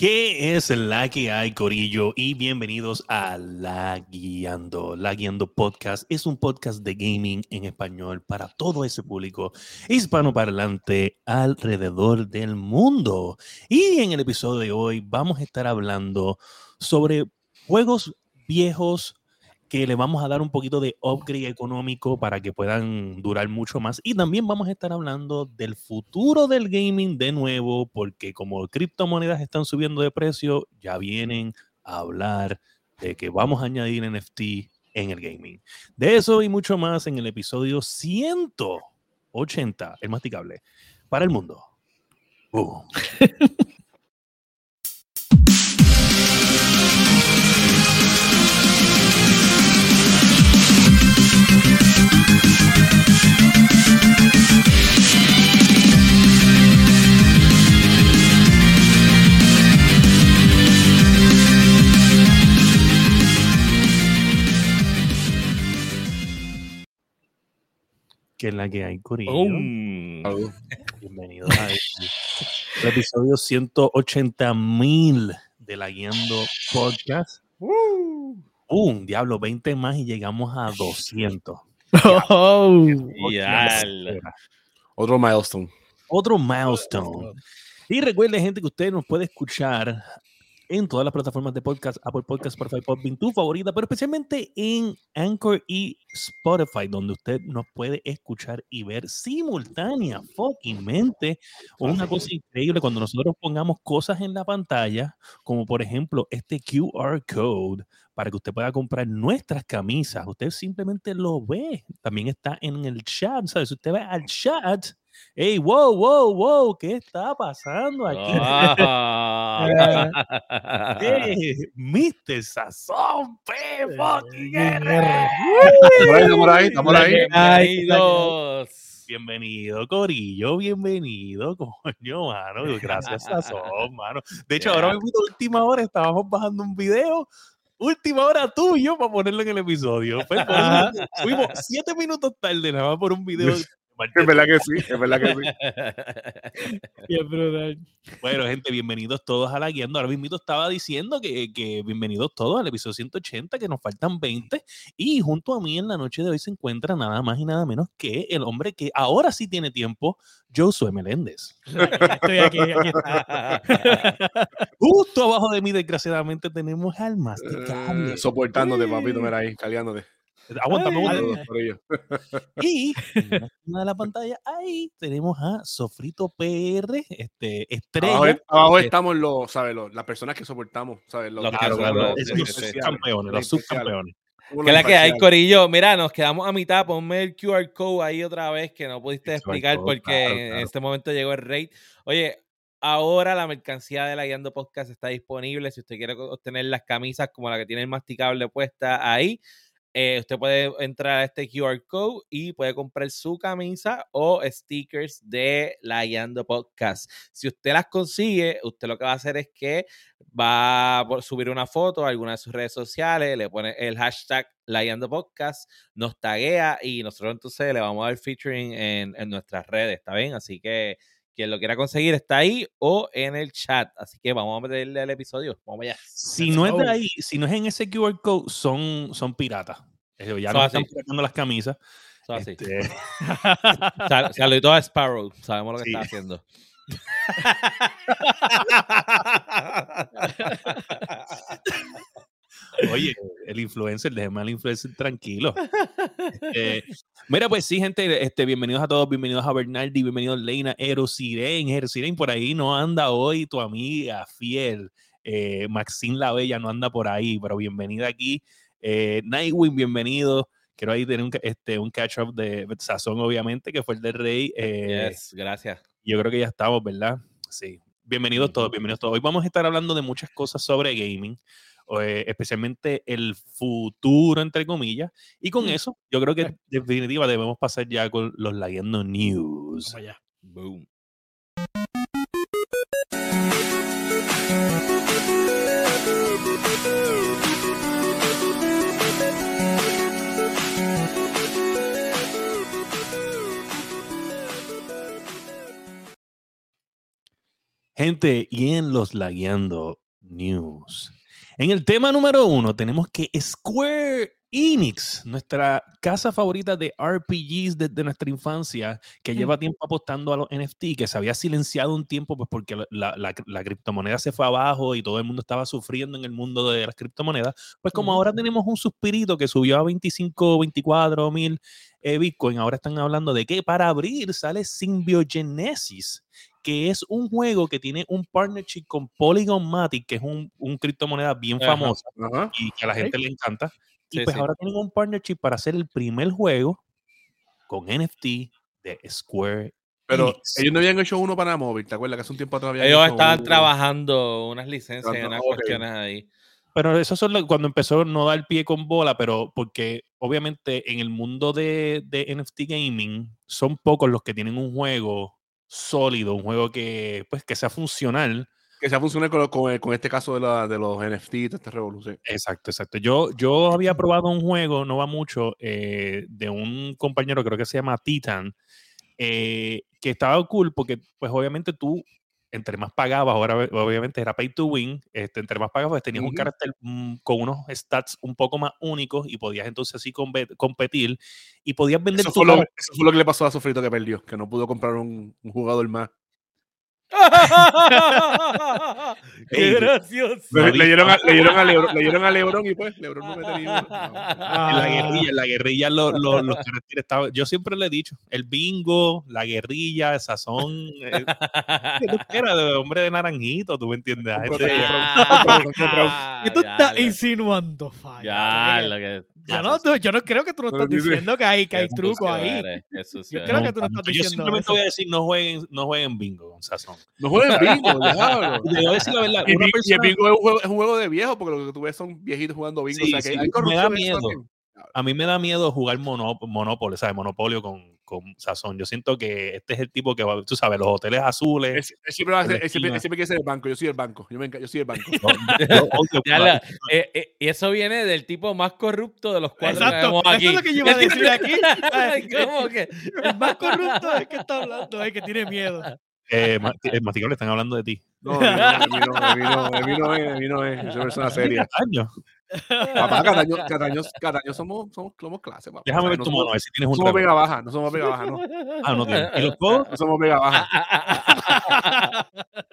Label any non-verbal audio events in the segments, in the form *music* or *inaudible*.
¿Qué es la que hay, Corillo? Y bienvenidos a La Guiando. La Guiando Podcast es un podcast de gaming en español para todo ese público hispanoparlante alrededor del mundo. Y en el episodio de hoy vamos a estar hablando sobre juegos viejos que le vamos a dar un poquito de upgrade económico para que puedan durar mucho más. Y también vamos a estar hablando del futuro del gaming de nuevo, porque como criptomonedas están subiendo de precio, ya vienen a hablar de que vamos a añadir NFT en el gaming. De eso y mucho más en el episodio 180, el masticable, para el mundo. *laughs* que es la que hay, Corillo. Bienvenidos a el episodio 180 mil de la Guiando Podcast. Un diablo, 20 más y llegamos a 200. Oh, Otro milestone. Otro milestone. Y recuerde, gente, que usted nos puede escuchar en todas las plataformas de podcast, Apple Podcast, Spotify, Podbean, tu favorita, pero especialmente en Anchor y Spotify, donde usted nos puede escuchar y ver simultánea, fuckingmente. Una cosa increíble cuando nosotros pongamos cosas en la pantalla, como por ejemplo este QR code para que usted pueda comprar nuestras camisas. Usted simplemente lo ve. También está en el chat, ¿sabes? Usted va al chat ¡Ey, wow, wow, wow! ¿Qué está pasando aquí? Ah. *laughs* hey, Mr. Sazón, P. Estamos ahí, estamos ahí. Bienvenido, Corillo, bienvenido, *laughs* coño, mano. Gracias, Sazón, mano. De hecho, ahora mismo, última hora, estábamos bajando un video última hora tuyo para ponerlo en el episodio. fuimos siete minutos tarde nada más por un video *laughs* es verdad que sí, es verdad que sí. *laughs* bueno, gente, bienvenidos todos a la guiando. Ahora mismo estaba diciendo que, que, bienvenidos todos al episodio 180, que nos faltan 20. Y junto a mí en la noche de hoy se encuentra nada más y nada menos que el hombre que ahora sí tiene tiempo, Josué Meléndez. Estoy aquí, aquí *laughs* Justo abajo de mí, desgraciadamente, tenemos al masticable. Uh, soportándote, papito, mira ahí, caliándote. Aguántame, Y *laughs* en de la pantalla, ahí tenemos a Sofrito PR, este, estrella. Abajo, estamos los, ¿sabes? Los, las personas que soportamos, ¿sabes? Los, subcampeones, los subcampeones. Que la que hay, Corillo. Mira, nos quedamos a mitad. Ponme el QR code ahí otra vez que no pudiste explicar porque en este momento llegó el rate. Oye, ahora la mercancía de la Guiando Podcast está disponible. Si usted quiere obtener las camisas como la que tiene el masticable puesta ahí, eh, usted puede entrar a este QR code y puede comprar su camisa o stickers de la Guiando Podcast. Si usted las consigue, usted lo que va a hacer es que va a subir una foto a alguna de sus redes sociales, le pone el hashtag La Guiando Podcast, nos taguea y nosotros entonces le vamos a dar featuring en, en nuestras redes, ¿está bien? Así que quien lo quiera conseguir está ahí o en el chat. Así que vamos a meterle al episodio. Vamos allá. Si no es de ahí, si no es en ese QR code, son, son piratas. Ya no están piratando las camisas. Este... *laughs* Saludito a Sparrow. Sabemos lo que está haciendo. *laughs* *laughs* Oye, el influencer, déjeme al influencer tranquilo. Eh, mira, pues sí, gente, este, bienvenidos a todos, bienvenidos a Bernardi, bienvenidos Leina, Erosiren, Erosiren, por ahí no anda hoy tu amiga fiel, eh, Maxine La Bella no anda por ahí, pero bienvenida aquí. Eh, Nightwing, bienvenido. Quiero ahí tener un, este, un catch-up de Sazón, obviamente, que fue el del Rey. Eh, gracias. Yo creo que ya estamos, ¿verdad? Sí. Bienvenidos todos, bienvenidos todos. Hoy vamos a estar hablando de muchas cosas sobre gaming. Eh, especialmente el futuro, entre comillas. Y con mm. eso, yo creo que en *laughs* definitiva debemos pasar ya con los Leyendo News. Vamos allá. Boom. Gente, y en los Lagueando News. En el tema número uno tenemos que Square Enix, nuestra casa favorita de RPGs desde nuestra infancia, que lleva tiempo apostando a los NFT, que se había silenciado un tiempo pues porque la, la, criptomoneda se fue abajo y todo el mundo estaba sufriendo en el mundo de las criptomonedas, pues como ahora tenemos un suspirito que subió a 25, 24 mil eh, Bitcoin, ahora están hablando de que para abrir sale Symbiogenesis, que es un juego que tiene un partnership con Polygon Matic, que es un, un criptomoneda bien famosa y que a la gente le encanta. Y pues ahora tienen un partnership para hacer el primer juego con NFT de Square. Pero ellos no habían hecho uno para móvil, ¿te acuerdas? Que hace un tiempo atrás Ellos estaban trabajando unas licencias y unas cuestiones ahí. Pero eso es cuando empezó no dar pie con bola, pero porque obviamente en el mundo de, de NFT gaming son pocos los que tienen un juego sólido, un juego que, pues, que sea funcional. Que sea funcional con, con, este caso de, la, de los NFT, de esta revolución. Exacto, exacto. Yo, yo había probado un juego, no va mucho, eh, de un compañero, creo que se llama Titan, eh, que estaba cool porque, pues obviamente tú entre más pagabas, ahora obviamente era pay to win, este, entre más pagabas tenías un carácter mm, con unos stats un poco más únicos y podías entonces así competir y podías vender eso, fue lo, eso fue lo que le pasó a Sofrito que perdió, que no pudo comprar un, un jugador más. *laughs* Qué gracioso. Le, dieron a, Lebron, le dieron a Lebron y pues Lebron no me tenía. En la guerrilla, en la guerrilla los caracteres estaban. Yo siempre le he dicho, el bingo, la guerrilla, el sazón. Eh, era de hombre de naranjito, tú me entiendes. *laughs* ¿Qué tú estás insinuando, Ya, lo que yo no, yo no creo que tú no estás diciendo que hay, que hay truco ahí. yo creo que tú no estás diciendo Yo simplemente voy a decir no jueguen, no jueguen bingo, Sazón. No jueguen bingo, diablo. *laughs* decir la verdad. Y, el bingo es un, juego, es un, juego, de viejo, porque lo que tú ves son viejitos jugando bingo. Sí, o sea, que hay me da miedo. A mí me da miedo jugar Monopoly, ¿sabes? Monopolio con, con sazón. Yo siento que este es el tipo que va, tú sabes, los hoteles azules. Él, siempre, va a ser, siempre, quiere ser el banco. Yo soy el banco. Yo, me, yo soy el *laughs* banco. Eh, eh, y eso viene del tipo más corrupto de los cuatro Exacto, aquí. Eso es lo que yo iba a decir aquí. *laughs* ¿Cómo que? El más corrupto es que está hablando, es que tiene miedo. Eh, eh le están hablando de ti. No, de mí no, de mí no, de mí no es, de mí no es. Yo soy persona seria. años? Papá, cada año, cada año, *laughs* cada año somos, somos, somos clase, papá. Déjame ver tu mano, a ver si tienes un No somos mega baja, no somos mega baja, no. Ah, no tienes. ¿Y los *laughs* codos? No somos mega baja.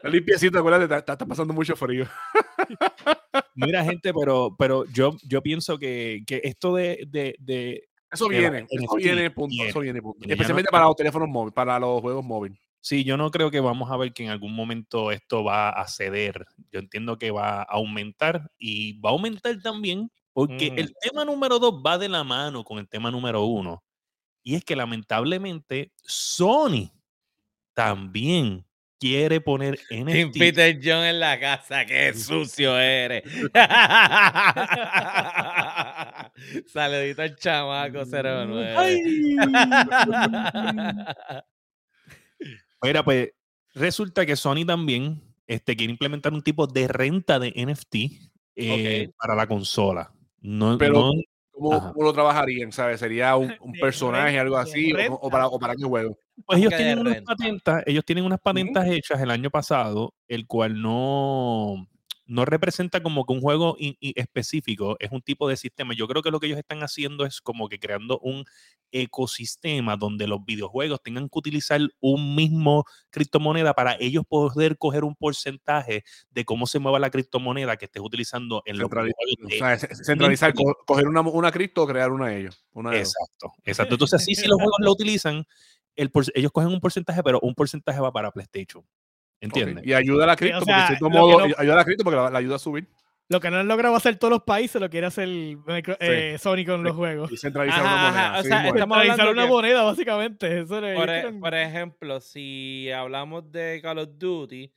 Limpiecito, acuérdate, está, está pasando mucho frío. *laughs* Mira, gente, pero, pero yo, yo pienso que, que esto de, de, de eso viene, eso viene, punto, eso viene, punto. Especialmente para los teléfonos móviles, para los juegos móviles. Sí, yo no creo que vamos a ver que en algún momento esto va a ceder. Yo entiendo que va a aumentar y va a aumentar también porque el mm. tema número dos va de la mano con el tema número uno. Y es que lamentablemente Sony también quiere poner *laughs* NFT. Peter John en la casa, qué sucio eres. *laughs* Saludito al chamaco 09. *laughs* Mira, pues resulta que Sony también este, quiere implementar un tipo de renta de NFT eh, para la consola. No, Pero, ¿cómo, lo trabajarían? ¿sabes? ¿Sería un, personaje, algo así? O, para, ¿O para qué juego? Pues ellos tienen, unas patentas, ellos tienen unas patentas hechas el año pasado, el cual no, no representa como que un juego específico, es un tipo de sistema. Yo creo que lo que ellos están haciendo es como que creando un ecosistema donde los videojuegos tengan que utilizar un mismo criptomoneda para ellos poder coger un porcentaje de cómo se mueva la criptomoneda que estés utilizando en los juegos. centralizar, coger una, una cripto o crear una de ellos. exacto, exacto. Entonces, sí, si los juegos lo utilizan, el, ellos cogen un porcentaje, pero un porcentaje va para PlayStation. ¿Entiendes? Y ayuda a la cripto, porque de cierto modo, ayuda a la cripto porque la ayuda a subir. Lo que no han logrado hacer todos los países lo quiere hacer eh, Sony con los juegos. Y centralizar una moneda. o sea, centralizar una moneda, básicamente. Eso por, e, por, ejemplo, si hablamos de Call of Duty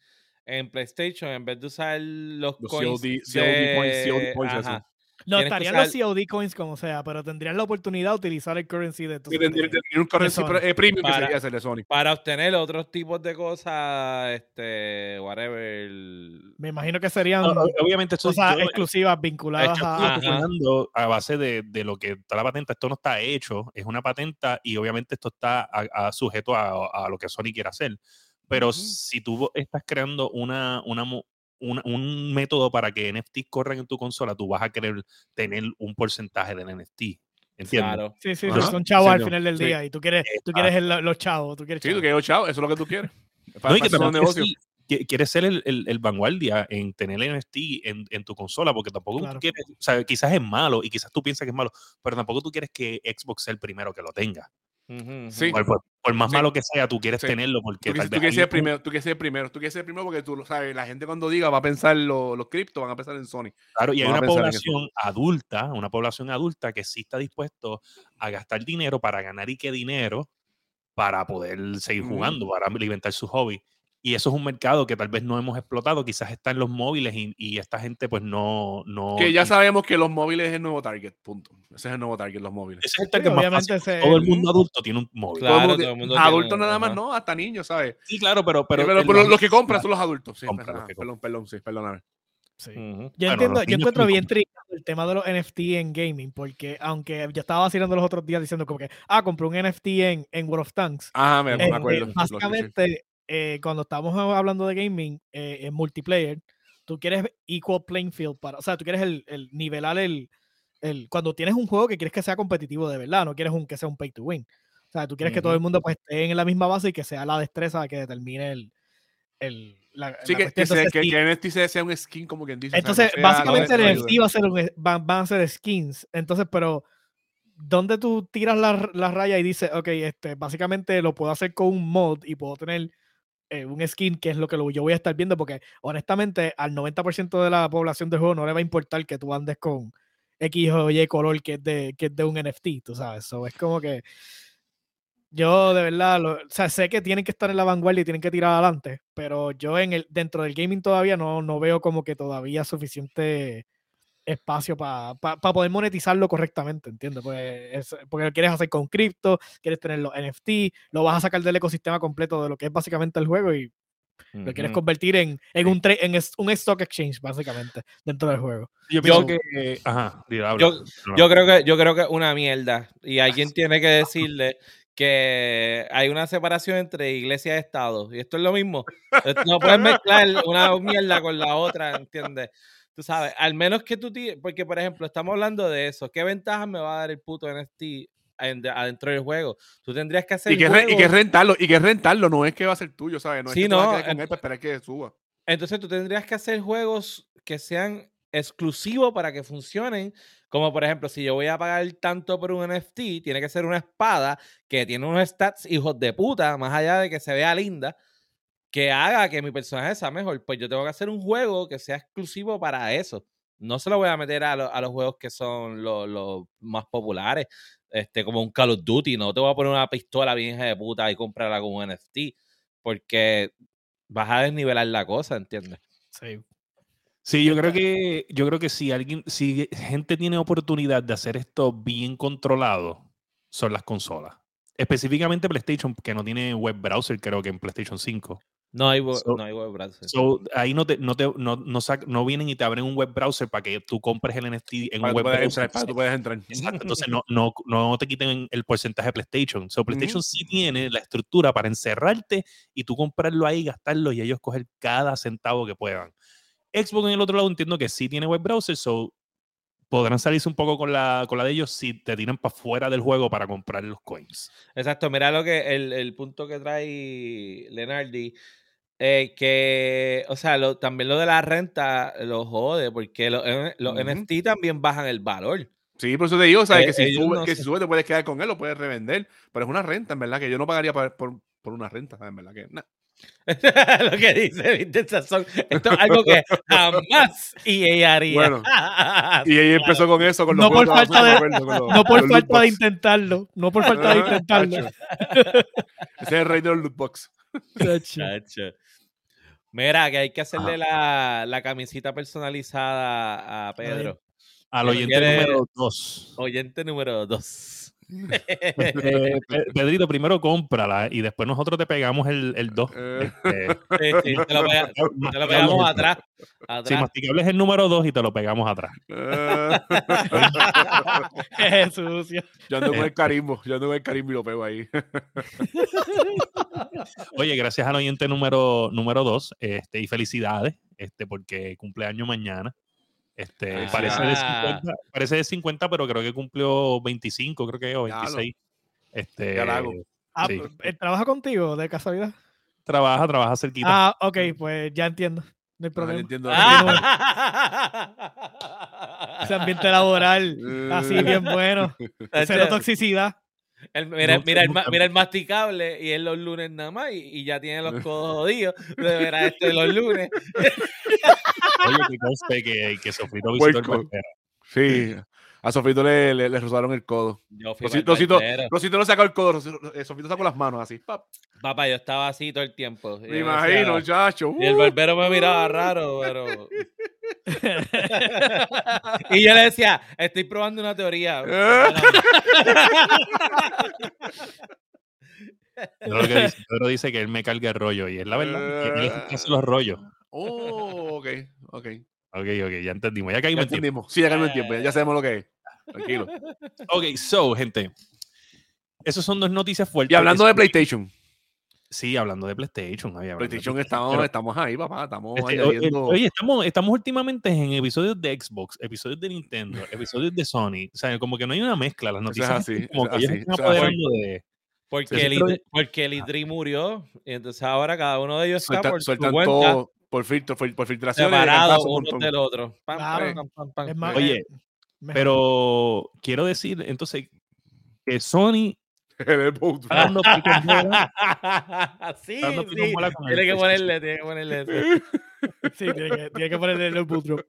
en PlayStation, en vez de usar los, coins. COD, points, COD points, no, estarían los COD coins como sea, pero tendrían la oportunidad de utilizar el currency de tu. Tendrían un currency eh, premium para, que sería de Sony. Para obtener otros tipos de cosas, este, whatever. Me imagino que serían obviamente cosas exclusivas vinculadas a. a base de, de, lo que está la patente. Esto no está hecho, es una patenta y obviamente esto está sujeto a, a, lo que Sony quiere hacer. Pero si tú estás creando una, una, un método para que NFTs corran en tu consola, tú vas a querer tener un porcentaje del NFT. ¿Entiendes? Claro. Sí, sí, son chavos al final del día y tú quieres, tú quieres los chavos. Tú quieres Sí, tú quieres los chavos, eso es lo que tú quieres. no, y que negocio. quieres ser el, el, vanguardia en tener el NFT en, en tu consola, porque tampoco tú quieres, o sea, quizás es malo y quizás tú piensas que es malo, pero tampoco tú quieres que Xbox sea el primero que lo tenga. Sí. Por, más malo que sea, tú quieres tenerlo porque tú, tal vez quieres ser primero, tú quieres ser primero, tú quieres ser primero porque tú lo sabes, la gente cuando diga va a pensar los lo cripto, van a pensar en Sony. Claro, y hay una población adulta, una población adulta que sí está dispuesto a gastar dinero para ganar y qué dinero para poder seguir jugando, para alimentar su hobby. Y eso es un mercado que tal vez no hemos explotado, quizás está en los móviles y, esta gente pues no, no... Que ya sabemos que los móviles es el nuevo target, punto. Ese es el nuevo target, los móviles. Ese es el target más fácil. Todo el mundo adulto tiene un móvil. Claro, todo el mundo adultos nada más, no, hasta niños, ¿sabes? Sí, claro, pero... Pero, pero, los que compran son los adultos. Sí, perdón, perdón, sí, perdóname. Sí. Yo entiendo, yo encuentro bien triste el tema de los NFT en gaming, porque aunque yo estaba vacilando los otros días diciendo como que, ah, compré un NFT en, en World of Tanks. Ah, me, eh, acuerdo. básicamente, eh, cuando estamos hablando de gaming eh, en multiplayer, tú quieres equal playing field para, o sea, tú quieres el, el nivelar el, el, cuando tienes un juego que quieres que sea competitivo de verdad, no quieres un que sea un pay to win. O sea, tú quieres que todo el mundo pues, esté en la misma base y que sea la destreza que determine el, el la, sí, que, que, sea, que, NFT sea un skin como quien dice. Entonces, básicamente el NFT va a ser un, van, van, a ser skins. Entonces, pero ¿dónde tú tiras la, la, raya y dices, ok, este, básicamente lo puedo hacer con un mod y puedo tener eh, un skin, que es lo que yo voy a estar viendo, porque honestamente al 90% de la población del juego no le va a importar que tú andes con X o Y color que es de, que es de un NFT, tú sabes. Eso es como que yo de verdad, o sea, sé que tienen que estar en la vanguardia y tienen que tirar adelante, pero yo en el, dentro del gaming todavía no, no veo como que todavía suficiente espacio para poder monetizarlo correctamente, ¿entiendes? Pues porque lo quieres hacer con cripto, quieres tener los NFT, lo vas a sacar del ecosistema completo de lo que es básicamente el juego y lo quieres convertir en, en, un, en un stock exchange, básicamente, dentro del juego. Yo, yo que, yo, creo que yo creo que es una mierda. Y alguien tiene que decirle que hay una separación entre iglesia y Estado. Y esto es lo mismo. No puedes mezclar una mierda con la otra, ¿entiendes? Tú sabes, al menos que tú, porque por ejemplo, estamos hablando de eso, ¿qué ventaja me va a dar el puto NFT adentro del juego? Tú tendrías que hacer... Y que, y que rentarlo, y que rentarlo, no es que va a ser tuyo, ¿sabes? No es que no, a con él para esperar que suba. Entonces tú tendrías que hacer juegos que sean exclusivos para que funcionen. Como por ejemplo, si yo voy a pagar tanto por un NFT, tiene que ser una espada que tiene unos stats hijos de puta, más allá de que se vea linda que haga que mi personaje sea mejor. Pues yo tengo que hacer un juego que sea exclusivo para eso. No se lo voy a meter a, a los juegos que son los, más populares, este, como un Call of Duty. No te voy a poner una pistola bien de puta y comprarla con un NFT, porque vas a desnivelar la cosa, ¿entiendes? Sí. Sí, yo creo que yo creo que si alguien, si gente tiene oportunidad de hacer esto bien controlado, son las consolas. Específicamente PlayStation, que no tiene web browser, creo que en PlayStation 5. No hay, no hay web browser. ahí no, te, no, te, no, no, vienen y te abren un web browser para que tú compres el NFT en un web browser. para tú puedes entrar. Exacto. Entonces no, no, no te quiten el porcentaje de PlayStation. So, PlayStation sí tiene la estructura para encerrarte y tú comprarlo ahí, gastarlo y ellos coger cada centavo que puedan. Xbox en el otro lado entiendo que sí tiene web browser, so podrán salirse un poco con la, con la de ellos si te tiran para fuera del juego para comprar los coins. Exacto, mira lo que el, el punto que trae Lenardi eh, que, o sea, lo, también lo de la renta lo jode, porque los NFT también bajan el valor. Sí, por eso te digo, sea, eh, que, si sube, que si sube te puedes quedar con él, lo puedes revender, pero es una renta, en verdad, que yo no pagaría por, por, una renta, en verdad, que *laughs* lo que dice Vincent Sasson, esto es algo que jamás EA haría. Bueno, *laughs* y ella empezó con eso, con no por falta de, no por *laughs* falta de intentarlo, no por falta de intentarlo. Ese es el rey de los lootbox. Mira, que hay que hacerle la, la, camisita personalizada a Pedro. Al oyente número dos. Oyente número dos. Eh, *laughs* Pedrito, primero cómprala y después nosotros te pegamos el 2. Eh. Este, *laughs* sí, te, lo *laughs* pegamos atrás. Si masticable es el número 2 y te lo pegamos atrás. Jesús. Yo ando con el carimbo, yo ando con el carimbo y lo pego ahí. Oye, gracias al oyente número 2 este, y felicidades este, porque cumpleaños mañana. Este, parece, de 50, ah. parece de 50, pero creo que cumplió 25, creo que o 26. Este, ah, eh, ¿Trabaja contigo de casualidad? Trabaja, trabaja cerquita. Ah, ok, pues ya entiendo. No hay ah, problema. entiendo. Ese ambiente laboral, así bien bueno. *laughs* Cero toxicidad *laughs* mira, mira, el, mira, el, masticable y es los lunes nada más y, ya tiene los *laughs* codos jodidos. De ver a este los lunes. Oye, que conste que, que Sofrito visitó el. Sí, a Sofrito le, le, le, rozaron el codo. Rosito, Rosito, Rosito no sacó el codo, eh, Sofrito sacó las manos así. Pap. Papá, yo estaba así todo el tiempo. Me imagino, chacho. Y el barbero me miraba raro, pero... *laughs* y yo le decía, estoy probando una teoría. *laughs* Pedro, dice, que él me carga el rollo y es la verdad. Que él hace los rollos. Oh, ok, ok. Ok, ok, ya entendimos. Ya caímos ya en tiempo. Sí, ya caímos en tiempo. Ya, sabemos lo que es. Tranquilo. *laughs* Ok, so, gente. Esas son dos noticias fuertes. Y hablando de PlayStation. Sí, hablando de PlayStation. PlayStation estamos, estamos ahí, papá. Estamos este, Oye, estamos, estamos últimamente en episodios de Xbox, episodios de Nintendo, episodios de Sony. O sea, como que no hay una mezcla. Las noticias así, como que ellos están apoderando de. Porque, el, porque el Idri murió, y entonces ahora cada uno de ellos está por sueltan cuenta, todo por, filtro, por, filtración. Separado uno del otro. Oye, pero quiero decir, entonces, que Sony *laughs* Dando *laughs* sí, sí. Tiene que ponerle, tiene que ponerle eso. *laughs* Sí, tiene que, tiene que ponerle el bootdrop.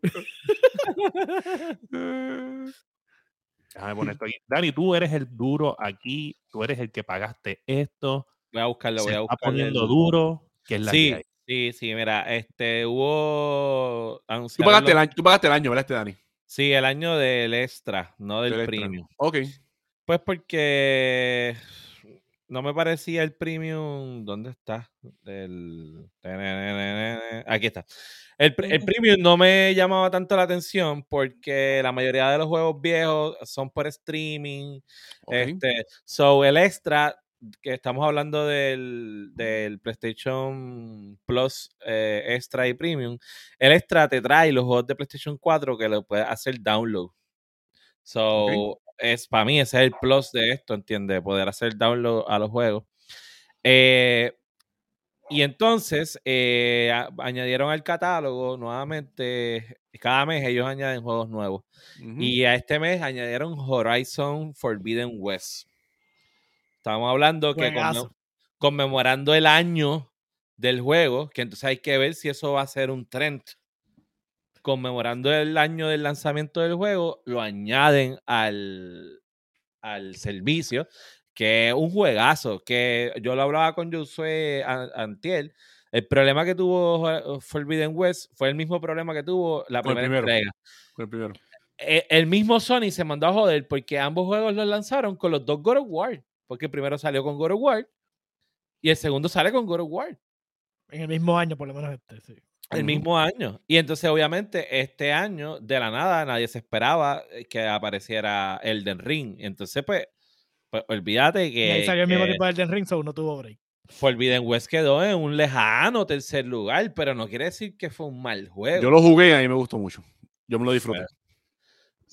Déjame poner esto aquí. Dani, tú eres el duro aquí, tú eres el que pagaste esto. Voy a buscarlo, voy a buscarlo. Está poniendo duro, que es la sí, Sí, sí, mira, este hubo. Tú pagaste, el año, tú pagaste el año, ¿verdad, este Dani? Sí, el año del extra, no del, premium. Ok. Pues porque no me parecía el premium. ¿Dónde está? Aquí está. El, el, *laughs* premium no me llamaba tanto la atención porque la mayoría de los juegos viejos son por streaming. Este, so el extra que estamos hablando del, del PlayStation Plus eh, Extra y Premium, el Extra te trae los juegos de PlayStation 4 que lo puedes hacer download. So, es para mí ese es el plus de esto, ¿entiendes? Poder hacer download a los juegos. Eh, y entonces eh, añadieron al catálogo nuevamente, cada mes ellos añaden juegos nuevos. Y a este mes añadieron Horizon Forbidden West. Estamos hablando que conmemorando el año del juego, que entonces hay que ver si eso va a ser un trend conmemorando el año del lanzamiento del juego, lo añaden al, al servicio, que es un juegazo, que yo lo hablaba con Josué Antiel. El problema que tuvo Forbidden West fue el mismo problema que tuvo la primera entrega. el primero. E, el, mismo Sony se mandó a joder porque ambos juegos los lanzaron con los dos God of War. Porque el primero salió con God of War y el segundo sale con God of War. En el mismo año, por lo menos este, sí. El mismo año. Y entonces, obviamente, este año, de la nada, nadie se esperaba eh, que apareciera Elden Ring. Entonces, pues, pues olvídate que. Y ahí salió el mismo tipo de Elden Ring, so no tuvo break. Forbidden West quedó en un lejano tercer lugar, pero no quiere decir que fue un mal juego. Yo lo jugué y a mí me gustó mucho. Yo me lo disfruté.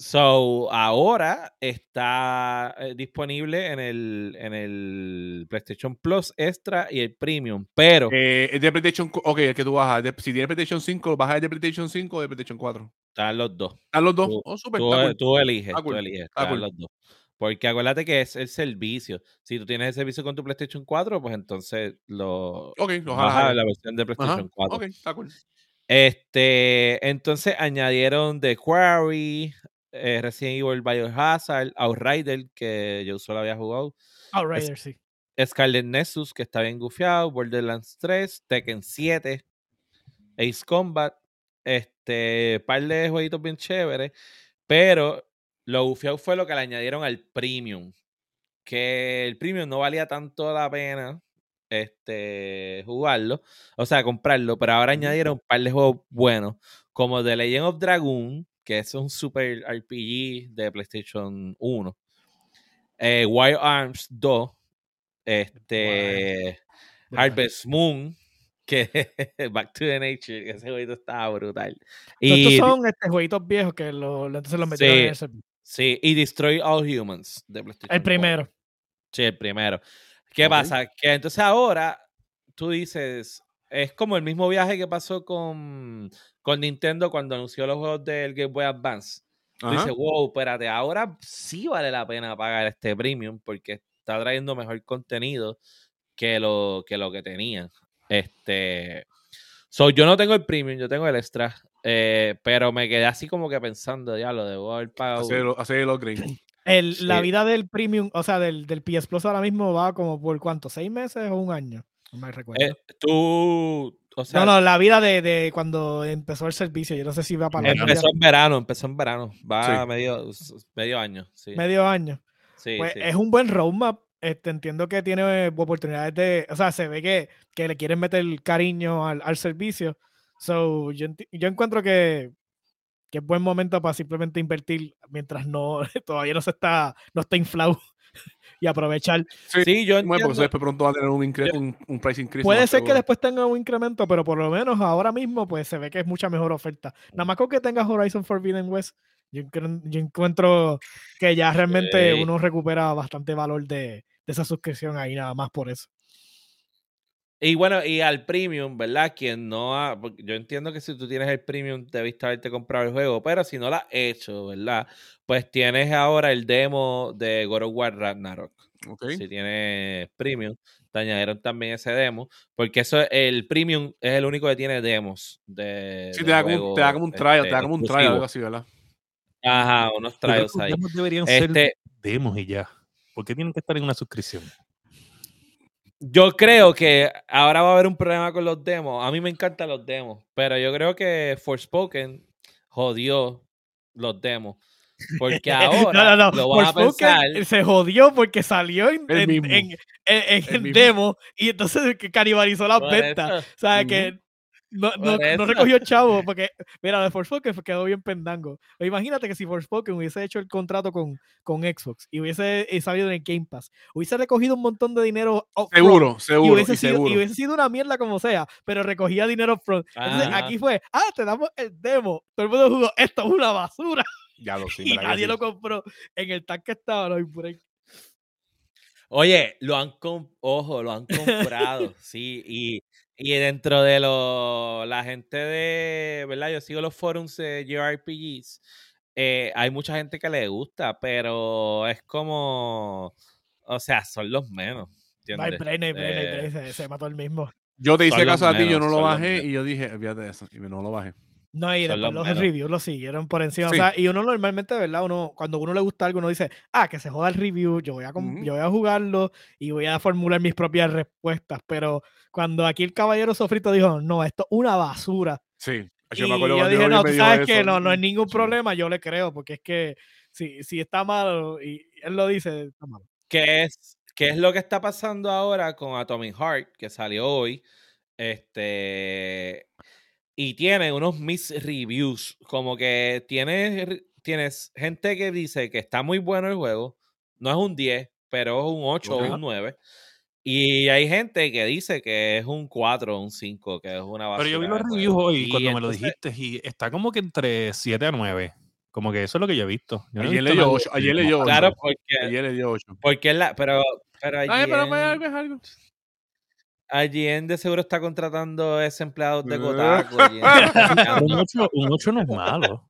So, ahora está eh, disponible en el, en el PlayStation Plus Extra y el Premium, pero... Eh, el de PlayStation... Ok, el que tú bajas. si tienes PlayStation 5, ¿bajas el de PlayStation 5 o de PlayStation 4? Están los dos. Están los dos. Tú, oh, super, tú, eliges, tú eliges. Están los dos. Porque acuérdate que es el servicio. Si tú tienes el servicio con tu PlayStation 4, pues entonces lo... Ok, lo bajas la versión de PlayStation 4. Ok, está cool. Este, entonces añadieron The Quarry, eh, Resident Evil Biohazard, Outrider, que yo solo había jugado. Outrider, sí. Scarlet Nexus, que está bien gufiado, Borderlands 3, Tekken 7, Ace Combat, este, par de jueguitos bien chéveres, pero lo gufiado fue lo que le añadieron al Premium. que el premium no valía tanto la pena este, jugarlo, o sea, comprarlo, pero ahora añadieron un par de juegos buenos, como The Legend of Dragoon, que es un super RPG de PlayStation 1, eh, Wild Arms 2, este, Harvest Moon, *laughs* que Back to the Nature, que ese jueguito estaba brutal. Y, estos son este, jueguitos viejos que lo, entonces los metieron en ese. Sí, y Destroy All Humans de PlayStation. El primero. Sí, el primero. ¿Qué pasa? Que entonces ahora tú dices, es como el mismo viaje que pasó con, con Nintendo cuando anunció los juegos del Game Boy Advance. Tú dices, wow, espérate, ahora sí vale la pena pagar este premium porque está trayendo mejor contenido que lo que, lo que tenía. Este. So, yo no tengo el premium, yo tengo el extra. Eh, pero me quedé así como que pensando, ya lo debo haber pagado. Hacer los green. *clears throat* La vida del premium, o sea, del, del, PS Plus ahora mismo va como por cuánto, ¿seis meses o un año? No me recuerdo. Eh, tú. O sea, no, no, la vida de, de, cuando empezó el servicio. Yo no sé si va para. Empezó en verano, empezó en verano. Va medio, medio año. Sí. Medio año. Sí, pues es un buen roadmap. Este, entiendo que tiene oportunidades de. O sea, se ve que, que le quieren meter cariño al, al servicio. So, yo, yo encuentro que, que es buen momento para simplemente invertir mientras no *laughs* todavía no se está no está inflado y aprovechar. Sí, yo entiendo. porque después pronto va a tener un, un, un price increase. Puede ser que después tenga un incremento, pero por lo menos ahora mismo pues se ve que es mucha mejor oferta. Nada más con que tenga Horizon Forbidden West, yo, yo encuentro que ya realmente uno recupera bastante valor de, de esa suscripción ahí, nada más por eso. Y bueno, y al premium, ¿verdad? Quien no ha. Yo entiendo que si tú tienes el premium, debiste haberte comprado el juego, pero si no lo has hecho, ¿verdad? Pues tienes ahora el demo de God of War Ragnarok. Si tienes premium, te añadieron también ese demo, porque eso el premium es el único que tiene demos. De, sí, te, da como, te, da como, un trial, te da como un trial, algo así, ¿verdad? Ajá, unos trials ahí. deberían ser este demos y ya. ¿Por qué tienen que estar en una suscripción? Yo creo que ahora va a haber un problema con los demos. A mí me encantan los demos, pero yo creo que Forspoken jodió los demos. Porque *laughs* ahora no, no, no. lo van a pensar. Se jodió porque salió en, en, en, demo y entonces canibalizó las ventas. O sea, que no, no, no, recogió chavo, *laughs* porque, mira, de Forspoken quedó bien pendango. Imagínate que si Forspoken hubiese hecho el contrato con, con Xbox y hubiese eh, salido en el Game Pass, hubiese recogido un montón de dinero. Seguro, seguro. Y hubiese, sido, seguro. Y hubiese sido una mierda como sea, pero recogía dinero front. Entonces aquí fue, ah, te damos el demo. Todo el mundo jugó, esto es una basura. Ya lo sé. *laughs* y nadie lo compró. En el tanque estaba, no hay Oye, lo han, ojo, lo han comprado, *laughs* sí, y y dentro de lo, la gente de, ¿verdad? Yo sigo los forums de JRPGs. Eh, hay mucha gente que le gusta, pero es como, o sea, son los menos. No hay no hay play, se, se, mató el mismo. Yo te hice caso a ti, yo no lo bajé y yo dije, fíjate eso, y no lo bajé. No, y después los, reviews lo siguieron por encima. O sea, y uno normalmente, ¿verdad? Uno, cuando uno le gusta algo, uno dice, ah, que se joda el review, yo voy a, yo voy a jugarlo y voy a formular mis propias respuestas. Pero cuando aquí el caballero sofrito dijo, no, esto es una basura. Sí. Yo, y me acuerdo yo dije, no, tú sabes que no, no hay ningún problema, yo le creo, porque es que si, si está malo, y él lo dice, está malo. ¿Qué es, ¿Qué es lo que está pasando ahora con Atomic Heart, que salió hoy? Este y tiene unos mis reviews, como que tienes, tienes gente que dice que está muy bueno el juego, no es un 10, pero es un 8 o un 9. Y hay gente que dice que es un 4 o un 5, que es una basura. Pero yo vi los reviews hoy cuando me lo dijiste y está como que entre 7 a 9. Como que eso es lo que yo he visto. ayer, le dio 8, ayer le dio 8. Claro, porque. Ayer le dio 8. Porque la. Pero. Pero ayer, Ay, pero algo, es algo. Allí de seguro está contratando ese empleado de Kotaku. *laughs* un 8 no es malo.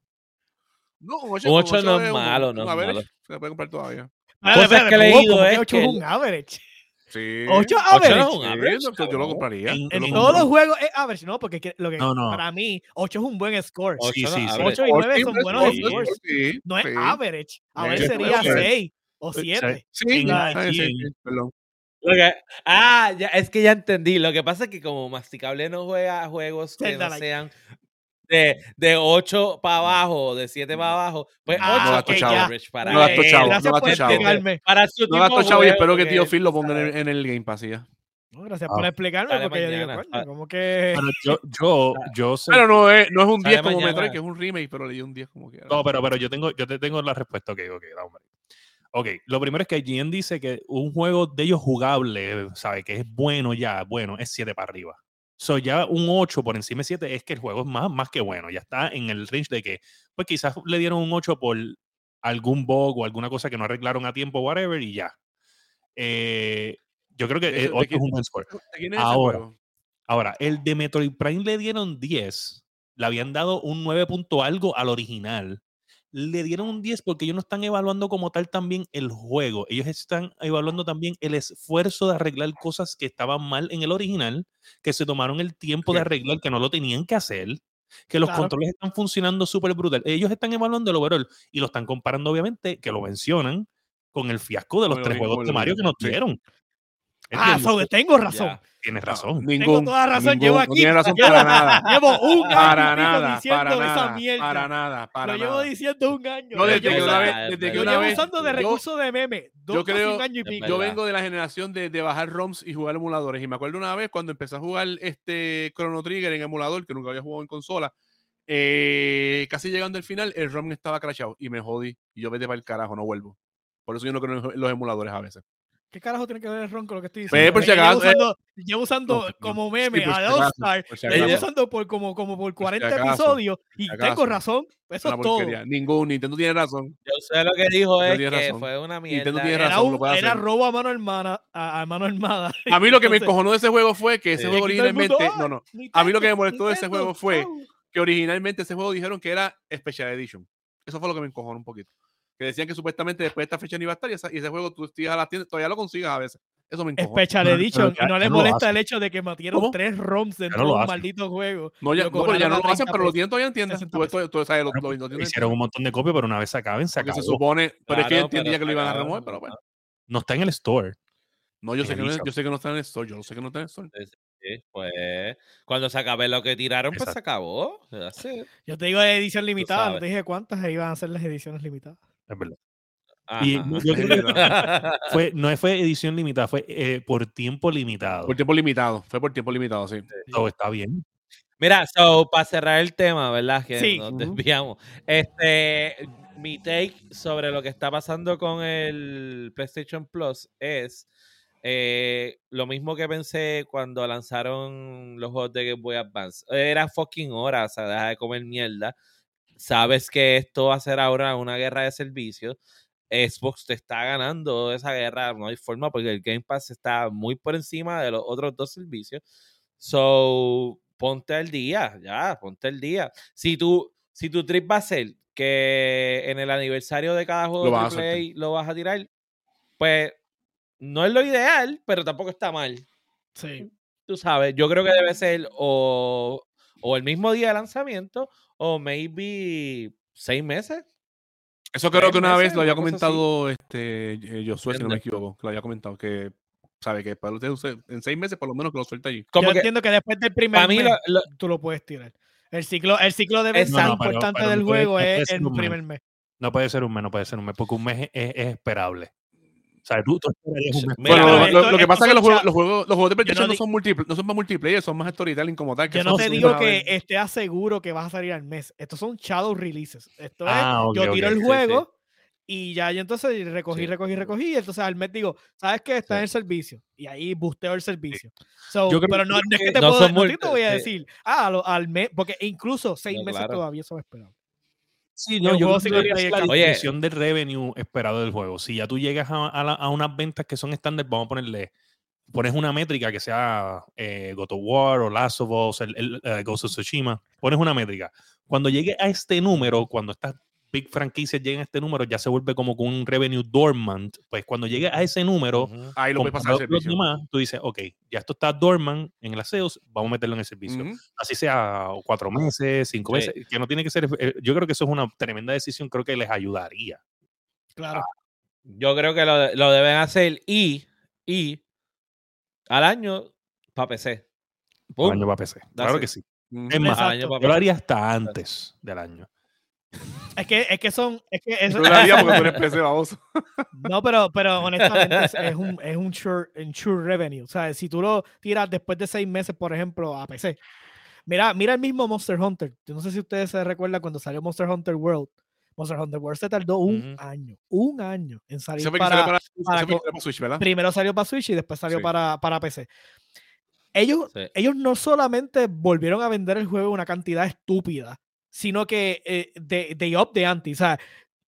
No, un 8, no es malo, no es malo. Se puede comprar todavía. Cosas que he leído es 8 que... es un average. Sí. 8 average. es un average. Sí, yo lo compraría. En, en todos los juegos es average, ¿no? Porque lo que, no, no. para mí, 8 es un buen score. 8, sí, sí, 8 y 9 son buenos scores. No es average. A ver, sería 6 o 7. Sí, sí, ah, ya, es que ya entendí. Lo que pasa es que como Masticable no juega juegos que no sean de, de 8 para abajo, de 7 para abajo, pues 8 ah, ya. para no gasto chavo, no gasto chavo. Para su no gasto chavo y espero que tío Phil lo ponga en el, en el Game Pass, ya. No, gracias por explicarme, porque yo digo, coño, como que... Pero yo, yo, yo sé... Pero no es, no es un 10 como Metroid, que es un remake, pero le di un 10 como que... No, pero, pero yo, tengo, yo te tengo la respuesta, ok, ok, hombre. Ok, lo primero es que IGN dice que un juego de ellos jugable, ¿sabe? Que es bueno ya, bueno, es 7 para arriba. So ya un 8 por encima de 7 es que el juego es más, más que bueno. Ya está en el range de que, pues quizás le dieron un 8 por algún bug o alguna cosa que no arreglaron a tiempo, whatever, y ya. Eh, yo creo que 8 es un buen score. Ahora, ahora, el de Metroid Prime le dieron 10. Le habían dado un 9 punto algo al original le dieron un 10 porque ellos no están evaluando como tal también el juego. Ellos están evaluando también el esfuerzo de arreglar cosas que estaban mal en el original, que se tomaron el tiempo de arreglar, que no lo tenían que hacer, que los controles están funcionando súper brutal. Ellos están evaluando el overall y lo están comparando, obviamente, que lo mencionan con el fiasco de los tres juegos de Mario que nos dieron. Ah, sobre, tengo razón. Tienes razón. Tengo toda razón. llevo aquí. No razón para *laughs* nada. Llevo un año para nada, diciendo para esa nada, mierda. Para nada, para Lo llevo diciendo un año. No, desde que llevo, una usando, vez, desde que lo una llevo vez, usando de recurso de meme. Dos, yo creo, un año y pico. yo vengo de la generación de, de, bajar ROMs y jugar emuladores. Y me acuerdo una vez cuando empecé a jugar este Chrono Trigger en emulador, que nunca había jugado en consola. Eh, casi llegando al final, el ROM estaba crashado y me jodí. Y yo vete para el carajo, no vuelvo. Por eso yo no creo en los emuladores a veces. ¿Qué carajo tiene que ver el ron con lo que estoy pues, diciendo? por si acaso, llevo usando, llevo usando no, como meme sí, a All Star, si llevo usando por como, como por 40 si episodios y tengo razón. Eso es todo. Ningún Nintendo tiene razón. Yo sé lo que dijo es que razón. fue una mierda. Nintendo tiene Era, razón, era robo a mano armada. A, a mano armada. *laughs* A mí lo que me encojonó de ese juego fue que ese Sí. juego mundo, originalmente. "Ah, No, no. Nintendo, A mí lo que me molestó de ese juego fue au". que originalmente ese juego dijeron que era Special Edition. Eso fue lo que me encojonó un poquito. Que decían que supuestamente después de esta fecha ni iba a estar y, esa- y ese juego tú a la tienda, todavía lo consigas a veces. Eso me encojona. Special Pero- Edition. no ya- les ya no lo molesta el hecho de que metieron ¿Cómo? tres ROMs dentro no lo de un maldito juego. No, ya, lo no, pero ya no lo hacen, 30 pero lo tienen todavía en tiendas. 60 Tú, tú, tú, sabes, lo, lo, lo en Hicieron un montón de copias, pero una vez se acaben, se Porque acabó. se supone, pero es que entendía pero que lo iban a remover, pero bueno. No está en el store. No, yo sé, que no, yo sé que no está en el store, yo lo sé que no está en el store. Sí, pues cuando se acabe lo que tiraron, pues se acabó. Yo te digo de edición limitada, no te dije cuántas iban a ser las ediciones limitadas. Es verdad. Ajá. Y yo creo que Ajá. fue, no fue edición limitada, fue eh, por tiempo limitado. Por tiempo limitado, fue por tiempo limitado, sí. Todo está bien. Mira, so, para cerrar el tema, ¿verdad? Que Sí. nos desviamos. Este, mi take sobre lo que está pasando con el PlayStation Plus es eh, lo mismo que pensé cuando lanzaron los juegos de Game Boy Advance. Era fucking hora, o sea, deja de comer mierda. Sabes que esto va a ser ahora una guerra de servicios. Xbox te está ganando esa guerra, no hay forma porque el Game Pass está muy por encima de los otros dos servicios. So, ponte al día, ya, ponte al día. Si tú, si tu trip va a ser que en el aniversario de cada juego Lo lo vas a tirar, pues no es lo ideal, pero tampoco está mal. Sí. Tú sabes, yo creo que debe ser o, o el mismo día de lanzamiento o maybe seis meses. Eso creo que una meses, vez lo había así. comentado este eh, Josué, si no me equivoco, que lo había comentado, que sabe que para usted en seis meses por lo menos que lo suelta allí. Como Yo que entiendo que después del primer mí mes, lo- lo- tú lo puedes tirar. El ciclo, el ciclo de venta. No, no, importante pero del no juego puede es el mes. primer mes. No puede ser un mes, no puede ser un mes, porque un mes es, es esperable. O sea, tú, tú esperarías un mes. Mira, bueno, lo, pero lo- esto- lo que pasa es que los son juegos, los juegos, los juegos de PlayStation no, son multipl- no son más multiplayer, son más storytelling como tal. Que Yo no son te digo que ver. esté aseguro que vas a salir al mes. Estos son shadow releases. Esto Ah, es, ok, yo tiro el sí, juego y ya yo entonces recogí, Sí. recogí, recogí. Y entonces al mes digo, ¿sabes qué? Está Sí. en el servicio. Y ahí busteo el servicio. So, Yo creo- pero no, no es que te no puedo son no te voy a sí. decir, ah, a lo- al mes, porque incluso seis No, meses claro. todavía eso es esperable. Sí, no, yo juego que la distribución del revenue esperado del juego. Si ya tú llegas a, a la- a unas ventas que son estándar, vamos a ponerle, pones una métrica que sea eh, God of War o Last of Us, el, el, eh, Ghost of Tsushima, pones una métrica. Cuando llegue a este número, cuando estas big franquicias lleguen a este número, ya se vuelve como con un revenue dormant. Pues cuando llegue a ese número. Ahí lo pasar al servicio. demás, tú dices, ok, ya esto está dormant en el ASEOS, vamos a meterlo en el servicio. Así sea cuatro meses, cinco Sí. meses, que no tiene que ser, eh, yo creo que eso es una tremenda decisión, creo que les ayudaría. Claro. Yo creo que lo, lo deben hacer y, y al año para PC. Pum. año para PC. Claro que sí. Es más, yo lo haría hasta antes del año. Es que, es que son. Es que eso, lo haría porque tú eres *laughs* PC, baboso. No, pero, pero honestamente es, un, es un sure, sure revenue. O sea, si tú lo tiras después de seis meses, por ejemplo, a PC. Mira, mira el mismo Monster Hunter. Yo no sé si ustedes se recuerdan cuando salió Monster Hunter World. Monster Hunter World se tardó un año, un año en salir para, Switch, ¿verdad? Primero salió para Switch y después salió para, para PC. Ellos, ellos no solamente volvieron a vender el juego una cantidad estúpida, sino que eh, de, de up de anti. O sea,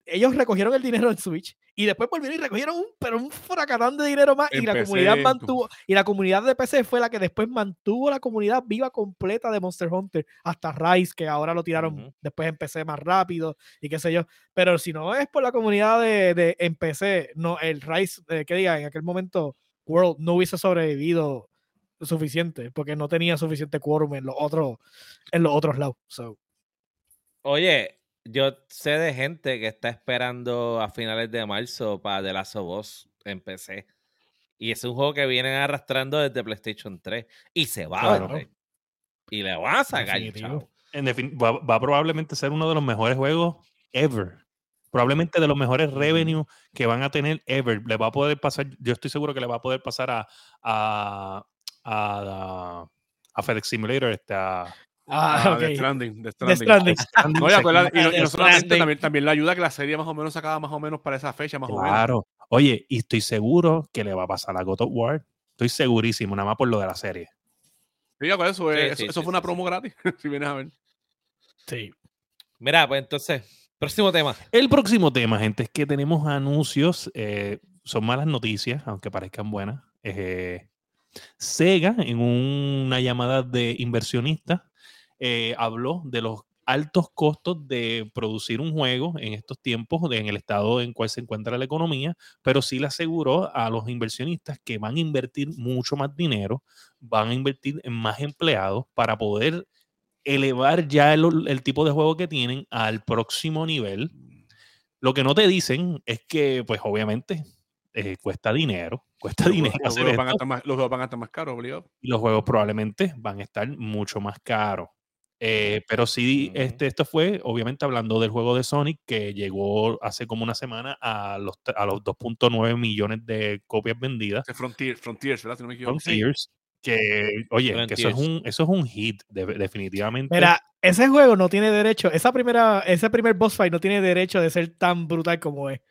ellos recogieron el dinero en Switch y después volvieron y recogieron un, pero un fracatán de dinero más y la comunidad mantuvo, y la comunidad de PC fue la que después mantuvo la comunidad viva completa de Monster Hunter, hasta Rise, que ahora lo tiraron después en PC más rápido y qué sé yo. Pero si no es por la comunidad de, de en PC, no, el Rise, eh, que diga, en aquel momento World no hubiese sobrevivido suficiente, porque no tenía suficiente quórum en los otros, en los otros lados. Oye, yo sé de gente que está esperando a finales de marzo para The Last of Us en PC. Y es un juego que vienen arrastrando desde PlayStation 3. Y se va a ver. Y le van a sacar. En va, va, a probablemente ser uno de los mejores juegos ever. Probablemente de los mejores revenue que van a tener ever. Le va a poder pasar, yo estoy seguro que le va a poder pasar a, a, a, a FedEx Simulator, este, a, Ah, ah okay. Stranding. The Stranding. No, y, y, no solamente también, también la ayuda que la serie más o menos sacaba más o menos para esa fecha, más o menos. Claro. Oye, y estoy seguro que le va a pasar a God of War. Estoy segurísimo, nada más por lo de la serie. Sí, con eso, eso, eso fue una promo gratis, *laughs* si vienes a ver. Sí. Mira, pues entonces, próximo tema. El próximo tema, gente, es que tenemos anuncios. Eh, son malas noticias, aunque parezcan buenas. Eh, Sega, en una llamada de inversionistas, eh, habló de los altos costos de producir un juego en estos tiempos, en el estado en cual se encuentra la economía, pero sí le aseguró a los inversionistas que van a invertir mucho más dinero, van a invertir en más empleados para poder elevar ya el, tipo de juego que tienen al próximo nivel. Lo que no te dicen es que, pues obviamente, eh, cuesta dinero, cuesta dinero. Los, juegos van a estar más, los juegos van a estar más caros, obligado. Y los juegos probablemente van a estar mucho más caros. Eh, pero sí, este, esto fue obviamente hablando del juego de Sonic que llegó hace como una semana a los, a los 2.9 millones de copias vendidas. Frontiers, Frontiers, ¿verdad? Si no me equivoco. Frontiers. Que, oye, que eso es un, eso es un hit, definitivamente. Mira, ese juego no tiene derecho, esa primera, ese primer boss fight no tiene derecho de ser tan brutal como es.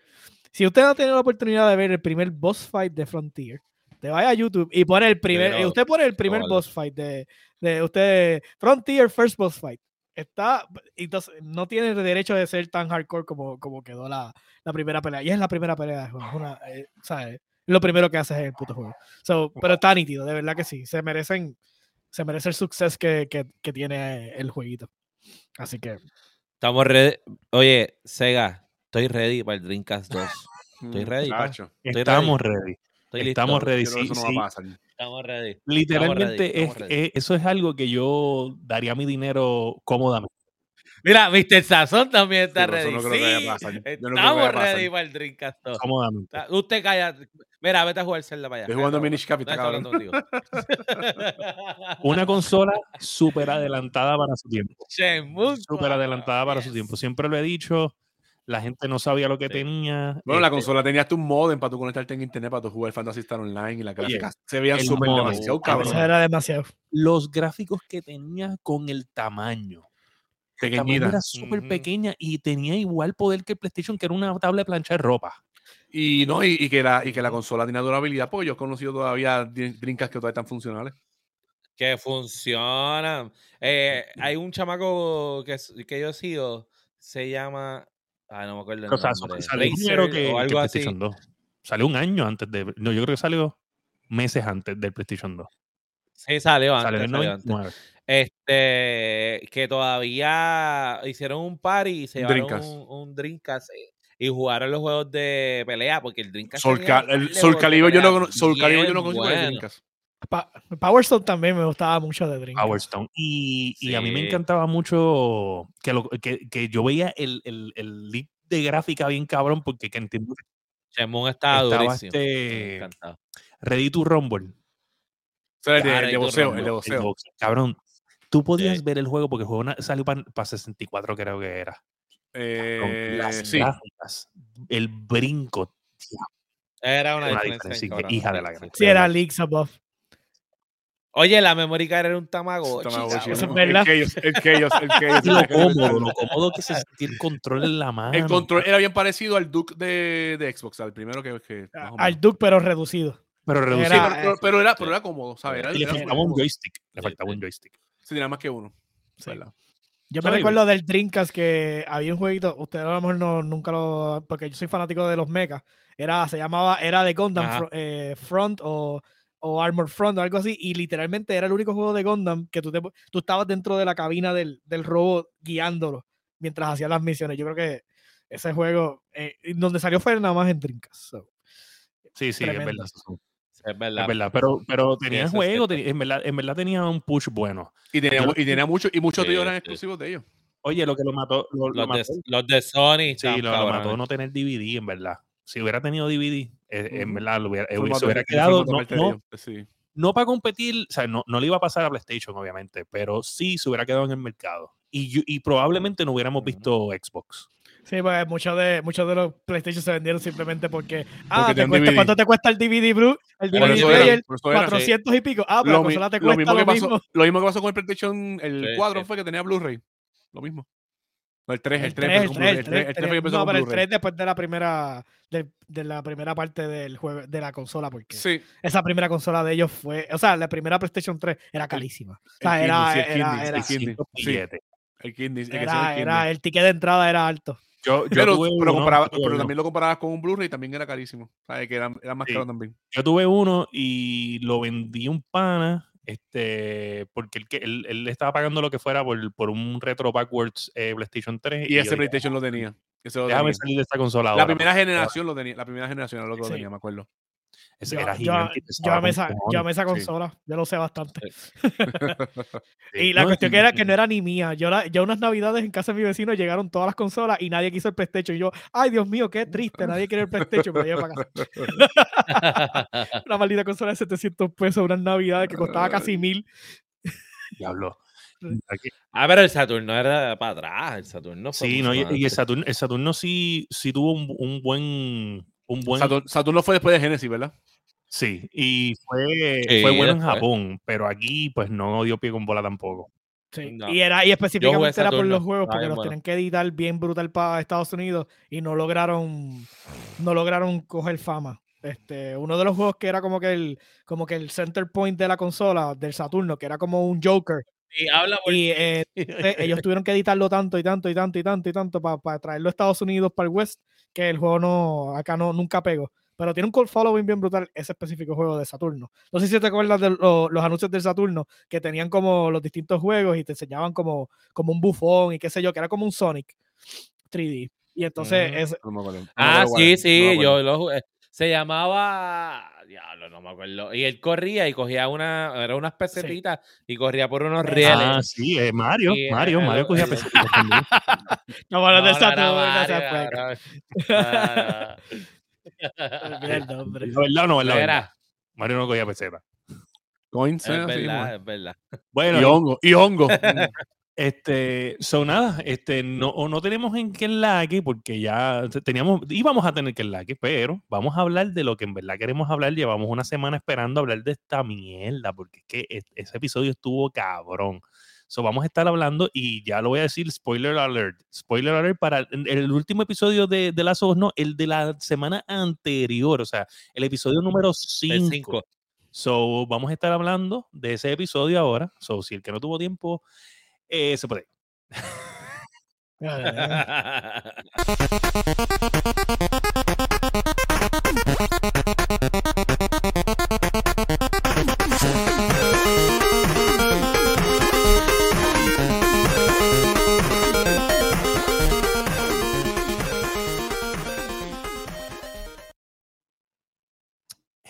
Si usted no tiene la oportunidad de ver el primer boss fight de Frontier, te vaya a YouTube y pone el primer, usted pone el primer boss fight de, de usted, Frontier First Boss Fight. Está, entonces, no tiene derecho de ser tan hardcore como, como quedó la, la primera pelea. Y es la primera pelea de juego. Una, eh, Lo primero que hace es el puto juego. So, pero está nítido, de verdad que sí. Se merecen, se merece el suceso que, que, que tiene el jueguito. Así que. Estamos ready. Oye, Sega, estoy ready para el Dreamcast 2. *laughs* Estoy ready. Estamos ready. Estamos ready. Sí, Estamos ready. Literalmente, eso es algo que yo daría mi dinero cómodamente. Mira, Mr. Sazón también está ready. No sí, estamos ready para el Dreamcast. Cómodamente. Usted calla. Mira, vete a jugar Zelda para allá. Estoy jugando Minish Capital. *laughs* Una consola súper adelantada para su tiempo. Súper adelantada para su tiempo. Siempre lo he dicho la gente no sabía lo que tenía. Bueno, la este consola tenía hasta un modem para tú conectarte en internet para tu jugar Fantasy Star Online y la gráfica se veían súper demasiado cabrón. era demasiado. Los gráficos que tenía con el tamaño. Pequeñita. Era súper pequeña y tenía igual poder que el PlayStation, que era una tabla de plancha de ropa. Y no, y, que la, y que la consola tenía durabilidad, porque yo he conocido todavía drinkas que todavía están funcionales. Que funcionan. Eh, hay un chamaco que, que yo sigo, se llama Ah, no me acuerdo. o sea, salió primero que, algo así. 2. Salió un año antes de. No, yo creo que salió meses antes del PlayStation 2. Sí, salió antes. Salió en 99. Este, que todavía hicieron un party y se llevaron un, un Dreamcast y jugaron los juegos de pelea, porque el Dreamcast. Soul, el Soul Calibur yo no, Soul Calibur yo no consigo bueno. el Dreamcast. Power Stone también me gustaba mucho de Dreamcast. Power Stone. Y, y a mí me encantaba mucho que, lo, que, que yo veía el, el, el lead de gráfica bien cabrón, porque que entiendo Chemón estaba, estaba durísimo. Este, Ready to Rumble. el, de, el, de, boxeo, el de boxeo. Cabrón, tú podías ver el juego porque el juego salió para 64, creo que era. Eh, las sí. gráficas, el brinco. Era una, Una diferencia. hija de la gran- Sí, era Leaks Above. Oye, la memory card era un Tamagotchi. Tamagotchi. Eso es verdad. El Chaos, el Chaos, el Chaos. Lo cómodo, lo cómodo que se sentía el control en la mano. El control era bien parecido al Duke de, de Xbox, al primero que. que o Al. Duke, pero reducido. pero reducido. era- pero, pero- pero era, pero era cómodo, ¿sabes? Era, y le faltaba un joystick. Le faltaba un joystick. Sí, tenía más que uno. Sí. ¿verdad? Yo me recuerdo del Dreamcast que había un jueguito, ustedes a lo mejor no, nunca lo, porque yo soy fanático de los mechas, era, se llamaba, era de Gundam eh, Front o, o Armored Front o algo así, y literalmente era el único juego de Gundam que tú, te, tú estabas dentro de la cabina del, del robot guiándolo mientras hacías las misiones. Yo creo que ese juego, eh, donde salió fue nada más en Dreamcast. so. Sí, sí, Tremendo. es verdad. Sí, Es verdad. Es verdad, pero, pero tenía es juego, tenía- en, verdad, en verdad tenía un push bueno. Y tenía, Yo- y tenía mucho, y muchos de Sí, ellos eran sí. exclusivos de ellos. Oye, lo que lo mató, lo, lo Los de, mató, los de Sony. sí, lo, lo mató no tener DVD, en verdad. Si hubiera tenido DVD, en Ujú. verdad, lo hubiera, eh, Formato- hubiera quedado, no, no, ellos, Sí. no para competir, o sea, no, no le iba a pasar a PlayStation, obviamente, pero sí se hubiera quedado en el mercado. Y, y probablemente no hubiéramos visto Xbox. Sí, pues muchos de, muchos de los PlayStation se vendieron simplemente porque, ah, Porque te cuesta. ¿cuánto te cuesta el DVD, Blue? El DVD player, era, por eso era. 400 y pico. Ah, pero Lo, la consola te lo cuesta mismo lo que mismo. pasó, lo mismo que pasó con el PlayStation, el Sí, 4 sí. fue que tenía Blu-ray. Lo mismo. No, el 3, el El 3, 3, el empezó con 3, Blu-ray. el 3, El 3 fue que empezó no, con pero el Blu-ray. 3 después de la primera de, de la primera parte del juego de la consola porque Sí, esa primera consola de ellos fue, o sea, la primera PlayStation 3 era carísima. O sea, era, era, Kindle, era, el Kindle, 600 sí. billetes. el Kindle. El que era- sea el era- Kindle. el ticket de entrada era alto. Yo, yo Pero, tuve pero, uno, comparaba- pero uno. también lo comparabas con un Blu-ray también era carísimo. ¿Sabes? Que era, era más Sí. caro también. Yo tuve uno y lo vendí un pana, este, porque él, él, él estaba pagando lo que fuera por, por un retro backwards eh, PlayStation 3. Y ese PlayStation lo tenía. Ese lo Déjame tenía. salir de esta consola La ahora, primera generación lo tenía. La primera generación era lo que lo Sí. tenía, me acuerdo. Ese Yo, era gigante yo amé esa, cojones. yo amé esa Sí. consola, yo lo sé bastante. Sí. *laughs* Y la No, cuestión que era que no era ni mía. Yo, la, yo unas navidades en casa de mi vecino llegaron todas las consolas y nadie quiso el PlayStation. Y yo, ay Dios mío, qué triste, nadie quiere el PlayStation. Me llevé para casa. *laughs* Una maldita consola de 700 pesos, unas navidades que costaba casi mil. Diablo. *laughs* Aquí- ah, pero el Saturno era para atrás. El Saturno fue Sí, no, y, y el. Saturno, el Saturno sí, sí tuvo un, un buen. Un buen Saturn- Saturno fue después de Genesis, ¿verdad? Sí, y fue, Sí, fue bueno en. Japón, pero aquí pues no dio pie con bola tampoco. Sí, No. Y era y específicamente era por los juegos porque bien los bueno. tenían que editar bien brutal para Estados Unidos y no lograron no lograron coger fama. Este, uno de los juegos que era como que el como que el center point de la consola del Saturno, que era como un Joker Y habla por y eh, eh, ellos tuvieron que editarlo tanto y tanto y tanto y tanto y tanto para traerlo a Estados Unidos para el West que el juego no acá no nunca pegó. Pero tiene un call following bien brutal ese específico juego de Saturno. No sé si te acuerdas de lo- los anuncios del Saturno que tenían como los distintos juegos y te enseñaban como, como un bufón y qué sé yo, que era como un Sonic 3D. Y entonces Mm. es, No acuerdo. No Ah, acuerdo sí, no sí, acuerdo. yo lo jugué. Se llamaba. Diablo, no me acuerdo. Y él corría y cogía una. Era unas pesetitas y corría por unos Ah, rieles. Ah, sí, eh, Mario, Sí, Mario, eh, Mario cogía eh, *laughs* pesetitas también. no, bueno, del No, no era Saturno, no se Mario, puede cabrón. olvidar el nombre. ¿La verdad o no? ¿Verdad, Era, verdad? Mario no cogía peseta. Coins, es eh, verdad, es verdad. Bueno, Y hongo, y hongo. *laughs* Este, son nada, este, no, o no tenemos en qué enlaque, porque ya te- teníamos, íbamos a tener que enlaque, pero vamos a hablar de lo que en verdad queremos hablar. Llevamos una semana esperando hablar de esta mierda, porque es que es- ese episodio estuvo cabrón. So, vamos a estar hablando y ya lo voy a decir, spoiler alert. Spoiler alert para el, el último episodio de, de Las Ojos, no, el de la semana anterior, o sea, el episodio número El 5. 5. So, vamos a estar hablando de ese episodio ahora. So, si el que no tuvo tiempo, eh, se puede. *laughs*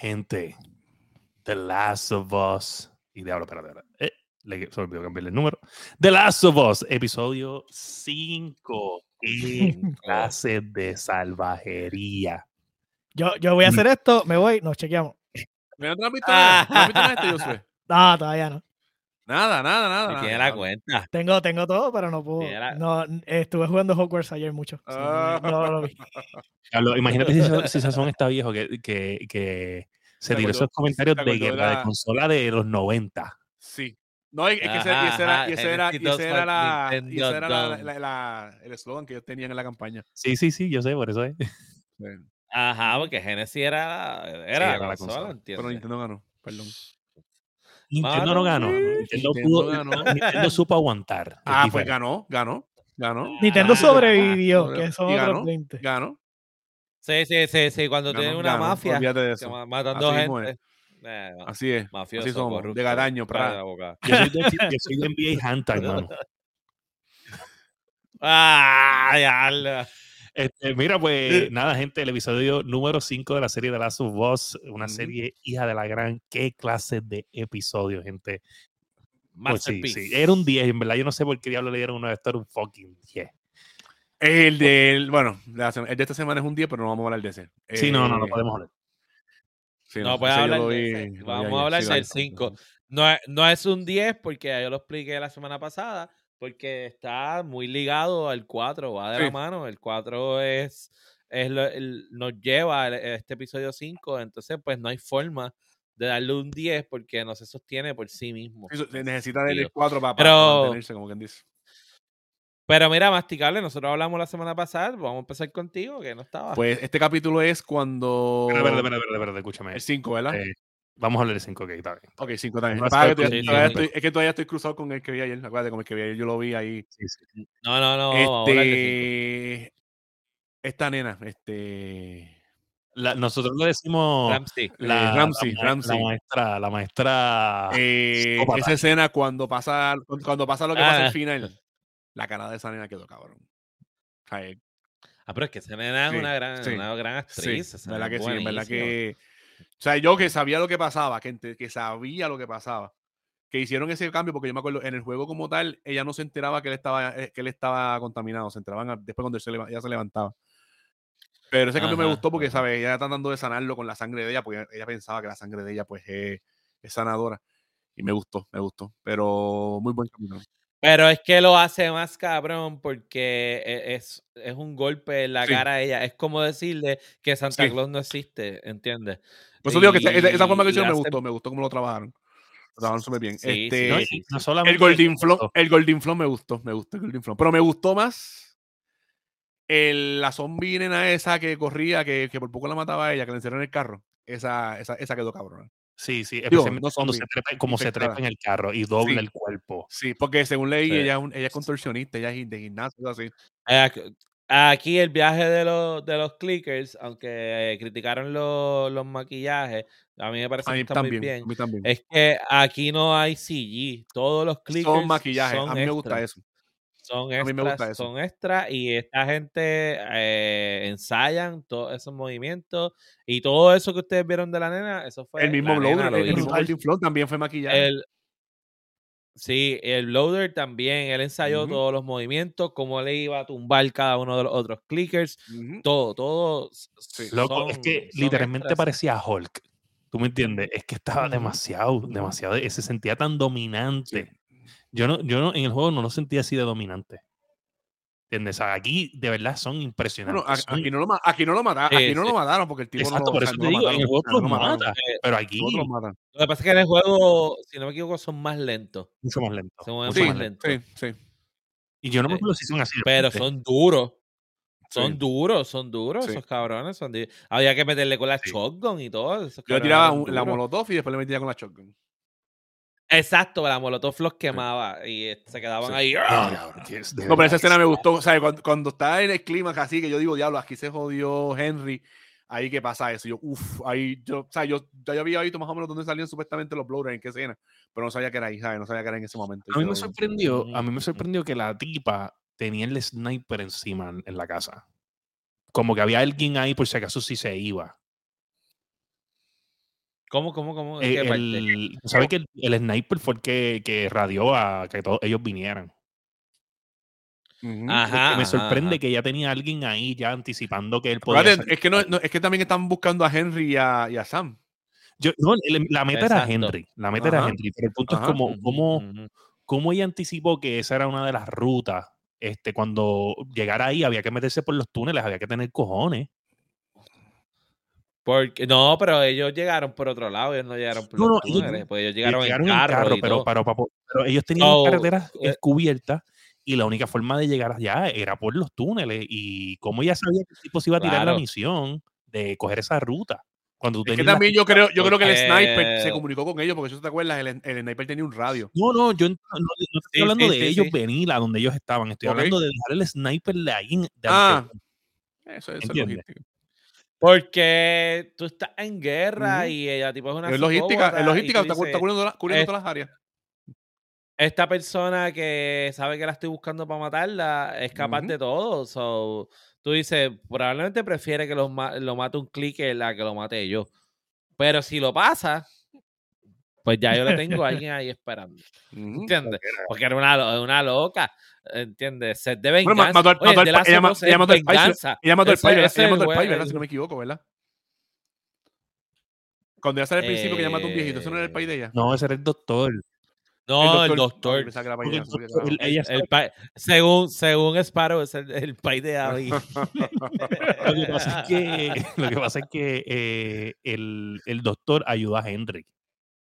Gente, The Last of Us. Y de ahora, espérate, espérate. Eh, le, se me olvidó cambiarle el número. The Last of Us, episodio 5. Qué clase de salvajería. Yo, yo voy a hacer esto, me voy, nos chequeamos. Mira, ¿tú no has visto nada? ¿Tú no has visto nada de este, Josué? *laughs* No, todavía no. Nada, nada, nada. tiene la cuenta. Tengo, tengo todo, pero no puedo. No, estuve jugando Hogwarts ayer mucho. no, lo vi. *laughs* imagínate si, Sazón *laughs* está viejo que, que, que se tiró esos comentarios de guerra de consola de los 90. Sí. No, es, que ese, era, y ese era, y ese era, la, y ese era la, la, la, el eslogan que ellos tenían en la campaña. Sí, sí, sí, yo sé, por eso es. Ajá, porque Genesis era, era, la, consola, entiendo. Pero Nintendo ganó, perdón. Nintendo no ganó. Nintendo, pudo, ganó. *laughs* Nintendo supo aguantar. Ah, pues ganó, ganó, ganó. Nintendo sobrevivió, que son otros 20. Ganó. Sí, sí, sí, sí. Cuando tiene una mafia de eso. matando así gente. Eh, así es. Mafioso, así somos, de garaño, pra. Yo soy de, yo soy de NBA Hunter, *laughs* hermano. Ah, ya. Este, mira, pues nada, gente, el episodio número 5 de la serie de Last of Us, una serie hija de la gran. ¿Qué clase de episodio, gente? Pues sí, sí, era un 10, en verdad. Yo no sé por qué diablo le dieron uno de estos, era un fucking 10. El de, bueno, el de esta semana es un 10, pero no vamos a hablar de ese. Sí, no, no, no eh, podemos hablar. Sí, no, pues hablar de Vamos a hablar del 5. No, no es un 10 porque yo lo expliqué la semana pasada porque está muy ligado al 4, va de la mano. El 4 es, es lo, nos lleva a este episodio 5, entonces pues no hay forma de darle un 10 porque no se sostiene por sí mismo. necesita del 4 para, para mantenerse, como quien dice. Pero mira, masticable, nosotros hablamos la semana pasada, vamos a empezar contigo, que no estaba. Pues este capítulo es cuando... Espera, espera, espera, espera, escúchame. El 5, ¿verdad? Eh, vamos a hablar del 5, ok, está bien. Ok, 5 también. es, es que todavía estoy cruzado con el que vi ayer, acuérdate, como el que vi ayer, yo lo vi ahí. Sí, sí. No, no, no. Este... Esta nena, este... La, nosotros le decimos Ramsey. La, Ramsey, la, Ramsey. la maestra, la maestra. Eh, esa escena cuando pasa, cuando pasa lo que pasa al ah. final la cara de esa nena quedó cabrón. Ah, pero es que esa nena es una, gran, una gran actriz. Sí, verdad que sí, verdad que. O sea, yo que sabía lo que pasaba, que, que sabía lo que pasaba, que hicieron ese cambio, porque yo me acuerdo, en el juego como tal, ella no se enteraba que él estaba, eh, que él estaba contaminado, se enteraban después cuando se, ella se levantaba. Pero ese cambio me gustó porque, ¿sabes? Ella está tratando de sanarlo con la sangre de ella, porque ella pensaba que la sangre de ella, pues, es, es sanadora. Y me gustó, me gustó. Pero muy buen camino. Pero es que lo hace más cabrón porque e, es, es un golpe en la cara a ella. Es como decirle que Santa Claus no existe, ¿entiendes? Por eso digo que esa, forma que hicieron me gustó, me gustó cómo lo trabajaron. Lo trabajaron súper bien. este, el Golden Flow, el Golden Flow me gustó, me gustó el Golden Flow. Pero me gustó más el, la zombie nena esa que corría, que, que por poco la mataba a ella, que le encerró en el carro. Esa, esa, esa quedó cabrón. Sí, sí, especialmente cuando se trepa, como se trepa en el carro y dobla el cuerpo. Sí, porque según leí, ella, ella, es contorsionista, ella es de gimnasio, así. Aquí el viaje de los, de los clickers, aunque eh, criticaron los, los maquillajes, a mí me parece que está muy bien. Es que aquí no hay CG, todos los clickers son maquillajes. a mí me gusta eso. Son extras, son extras y esta gente eh, ensayan todos esos movimientos y todo eso que ustedes vieron de la nena, eso fue el mismo loader, el, mismo Flow también fue maquillado. sí, el loader también, él ensayó todos los movimientos, cómo le iba a tumbar cada uno de los otros clickers, todo, todo. Loco, es que literalmente parecía Hulk. ¿Tú me entiendes? Es que estaba demasiado, demasiado, se sentía tan dominante. Yo no, yo no, en el juego no lo sentía así de dominante. ¿Entiendes? aquí de verdad son impresionantes. aquí, no lo, aquí no lo mataron, aquí no lo mataron porque el tipo exacto, no, por eso te digo, en el juego lo mata, pero aquí lo matan. Lo que pasa es que en el juego, si no me equivoco, son más lentos. Mucho más lentos. Son mucho más lentos. Sí, sí. Y yo no me acuerdo si son así. Pero son duros. Son duros, son duros esos cabrones. Son Había que meterle con la shotgun y todo. Yo tiraba la molotov y después le metía con la shotgun. Exacto, la Molotov los quemaba y se quedaban ahí. ¡ah! No, pero esa escena me gustó. O sea, cuando, está en el clima así, que yo digo, diablo, aquí se jodió Henry, ahí que pasa eso. Yo, uff, ahí, yo, o sea, yo ya había visto más o menos dónde salían supuestamente los blowers, en qué escena, pero no sabía que era ahí, ¿sabes? No sabía que era en ese momento. A mí me sorprendió, a mí me sorprendió que la tipa tenía el sniper encima en la casa. Como que había alguien ahí por si acaso si se iba. ¿Cómo, cómo, cómo? Eh, el, ¿Sabes que el, sniper fue el que, que radió a que todos ellos vinieran? Ajá, me sorprende que ya tenía alguien ahí ya anticipando que él podía. es, que no, es que también están buscando a Henry y a, y a Sam. Yo, no, la meta era Henry. La meta era Henry. Pero el punto es como, cómo, cómo ella anticipó que esa era una de las rutas. Este, cuando llegara ahí había que meterse por los túneles, había que tener cojones. Porque, no, pero ellos llegaron por otro lado, ellos no llegaron por los túneles, pues ellos llegaron, en carro. pero, pero, ellos tenían carreteras eh cubiertas y la única forma de llegar allá era por los túneles. Y como ella sabía que el tipo se iba a tirar la misión de coger esa ruta. Cuando es que también yo creo, yo creo que el sniper se comunicó con ellos, porque si te acuerdas, el, el, sniper tenía un radio. No, no, yo no, estoy hablando de ellos venir a donde ellos estaban, estoy hablando de dejar el sniper de ahí. De ah, eso, eso es logística. Porque tú estás en guerra y ella tipo es una es logística, es logística, está, cubriendo, cubriendo todas las áreas esta persona que sabe que la estoy buscando para matarla es capaz de todo. So, tú dices, probablemente prefiere que lo, lo mate un clique la que lo mate yo. Pero si lo pasa, pues ya yo le *laughs* tengo a alguien ahí esperando. ¿Entiendes? Porque era una, una loca. ¿Entiendes? Se de venganza. mató, mató, mató, ella, ella mató el Ella mató el pai, ella mató el ¿verdad? Si no me equivoco, ¿verdad? Cuando ya sale el principio que ella mató un viejito, ¿eso no era el pai de ella? No, ese era el doctor. No, el doctor. según, según Sparrow, es el, el país de *laughs* Abby. lo, que pasa es que, *laughs* lo que pasa es que eh, el, el, doctor ayuda a Henry.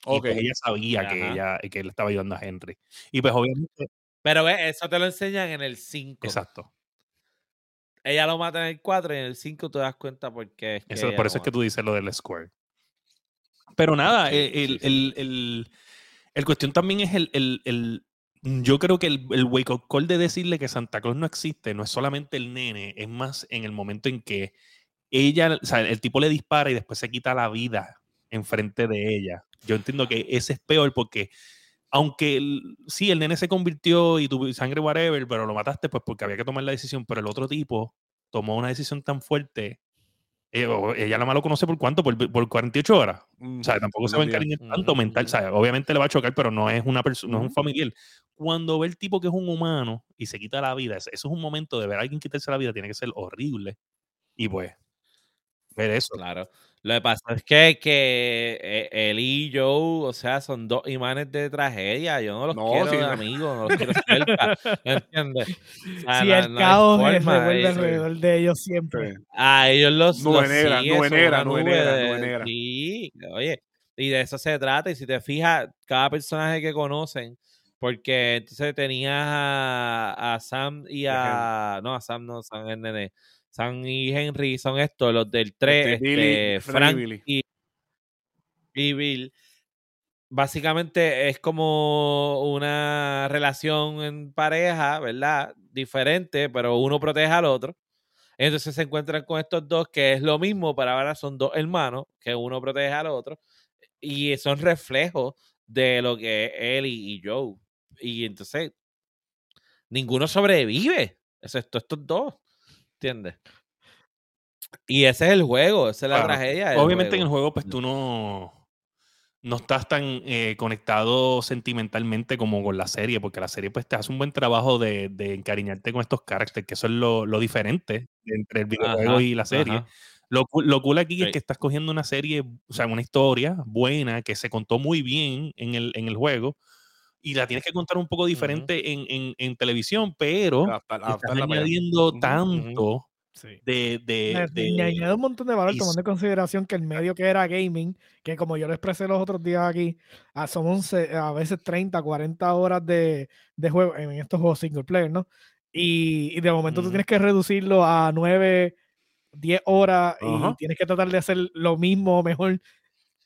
Pues okay. ella sabía que, ella, que él estaba ayudando a Henry. Y pues obviamente. Pero eso te lo enseñan en el 5. Exacto. Ella lo mata en el 4 y en el 5 te das cuenta porque es que eso, Por eso es que tú dices lo del square. Pero nada, el, el, el el cuestión también es el, el, el yo creo que el, el, wake up call de decirle que Santa Claus no existe no es solamente el nene, es más en el momento en que ella, o sea, el tipo le dispara y después se quita la vida enfrente de ella. Yo entiendo que ese es peor porque aunque sí, el nene se convirtió y tuvo sangre whatever, pero lo mataste pues porque había que tomar la decisión, pero el otro tipo tomó una decisión tan fuerte eh, ella la más lo conoce por cuánto, por, por 48 horas. o sea, tampoco se va a encariñar tanto mental. O sea, obviamente le va a chocar, pero no es una persona, no es un familiar. Cuando ve el tipo que es un humano y se quita la vida, eso es un momento de ver a alguien quitarse la vida, tiene que ser horrible. Y pues, ver eso. Claro. Lo que pasa es que, que eh, él y Joe, o sea, son dos imanes de tragedia. Yo no los quiero de amigos, no los quiero cerca. ¿Entiendes? si el caos se vuelve alrededor de ellos siempre. A ellos los. Nubenera, nubenera, nubenera, Sí, oye, y de eso se trata. Y si te fijas, cada personaje que conocen, porque entonces tenías a, a Sam y a. No, a Sam no, Sam es nene Sam y Henry son estos, los del 3, este, este, Frank y, Bill. Básicamente es como una relación en pareja, ¿verdad? Diferente, pero uno protege al otro. Entonces se encuentran con estos dos, que es lo mismo, pero ahora son dos hermanos, que uno protege al otro, y son reflejos de lo que es él y, y Joe. Y entonces, ninguno sobrevive, excepto estos dos. ¿Entiendes? Y ese es el juego, esa es la tragedia. Obviamente en el juego, pues tú no, no estás tan eh, conectado sentimentalmente como con la serie, porque la serie pues te hace un buen trabajo de, de encariñarte con estos caracteres, que eso es lo, lo diferente entre el videojuego y la serie. Lo, lo, cool aquí es que estás cogiendo una serie, o sea, una historia buena que se contó muy bien en el, en el juego y la tienes que contar un poco diferente en, en, en, televisión, pero estás añadiendo tanto de, de, de, añade un montón de valor tomando en consideración que el medio que era gaming, que como yo lo expresé los otros días aquí, ah, son 11, a veces 30, 40 horas de, de juego en estos juegos single player, ¿no? Y, y de momento tú tienes que reducirlo a 9, 10 horas y tienes que tratar de hacer lo mismo o mejor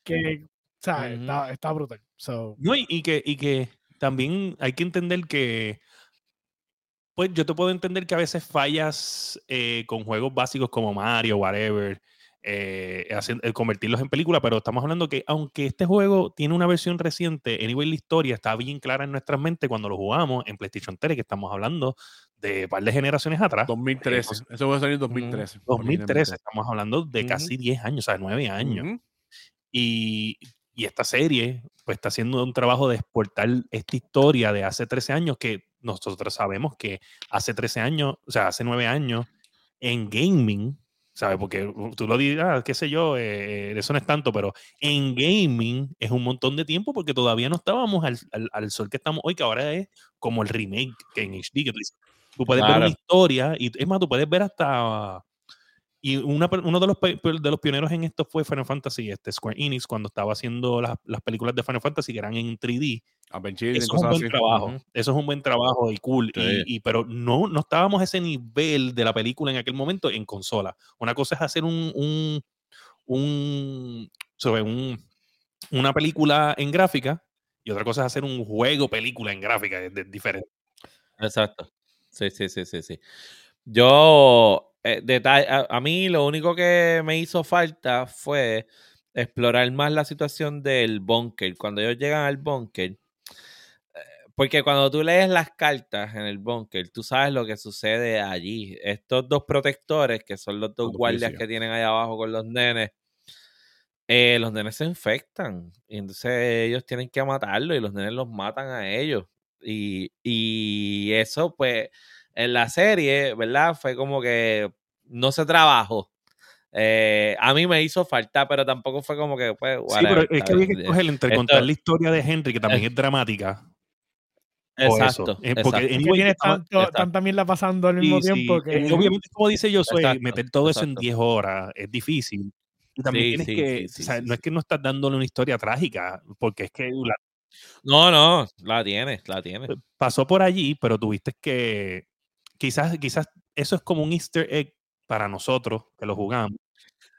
que, o sea, está, está, brutal. No, y, que, y que también hay que entender que, pues yo te puedo entender que a veces fallas eh, con juegos básicos como Mario, whatever, eh, eh, convertirlos en película, pero estamos hablando que aunque este juego tiene una versión reciente, anyway, la historia está bien clara en nuestras mentes cuando lo jugamos en PlayStation 3, que estamos hablando de un par de generaciones atrás. 2013, eso va a salir en 2013. 2013, estamos hablando de casi 10 años, o sea, 9 años. Y y esta serie pues está haciendo un trabajo de exportar esta historia de hace 13 años que nosotros sabemos que hace 13 años, o sea, hace 9 años en gaming ¿sabes? Porque tú lo dirás, qué sé yo, eh, eso no es tanto, pero en gaming es un montón de tiempo porque todavía no estábamos al, al, sol que estamos hoy, que ahora es como el remake que en HD, que tú, puedes ver una historia y es más, tú puedes ver hasta y una, uno de los, de los pioneros en esto fue Final Fantasy, este Square Enix, cuando estaba haciendo las, las películas de Final Fantasy que eran en 3D. Eso es un buen trabajo. Eso es un buen trabajo y cool. Y, pero no, no estábamos a ese nivel de la película en aquel momento en consola. Una cosa es hacer un, un, un, sobre un una película en gráfica y otra cosa es hacer un juego película en gráfica. Es, diferente. Exacto. Sí, sí, sí, sí, sí. Yo eh, a, mí lo único que me hizo falta fue explorar más la situación del bunker. Cuando ellos llegan al bunker, eh, porque cuando tú lees las cartas en el bunker, tú sabes lo que sucede allí. Estos dos protectores, que son los dos guardias que tienen ahí abajo con los nenes, eh, los nenes se infectan. Y entonces ellos tienen que matarlo y los nenes los matan a ellos. Y, y eso, pues, en la serie, ¿verdad? Fue como que no se trabajó. Eh, a mí me hizo falta, pero tampoco fue como que. Pues, sí, pero es que había que coger entre contar la historia de Henry, que también es, dramática. Exacto. Eh, porque exacto. tienes tanto, tanta mierda pasando al mismo tiempo. Que... Eh, obviamente, como dice yo, soy meter todo eso en 10 horas es difícil. Y también tienes que. o sea, no es que no estás dándole una historia trágica, porque es que. no, no, la tienes, la tienes. Pasó por allí, pero tuviste que quizás, quizás eso es como un easter egg para nosotros que lo jugamos.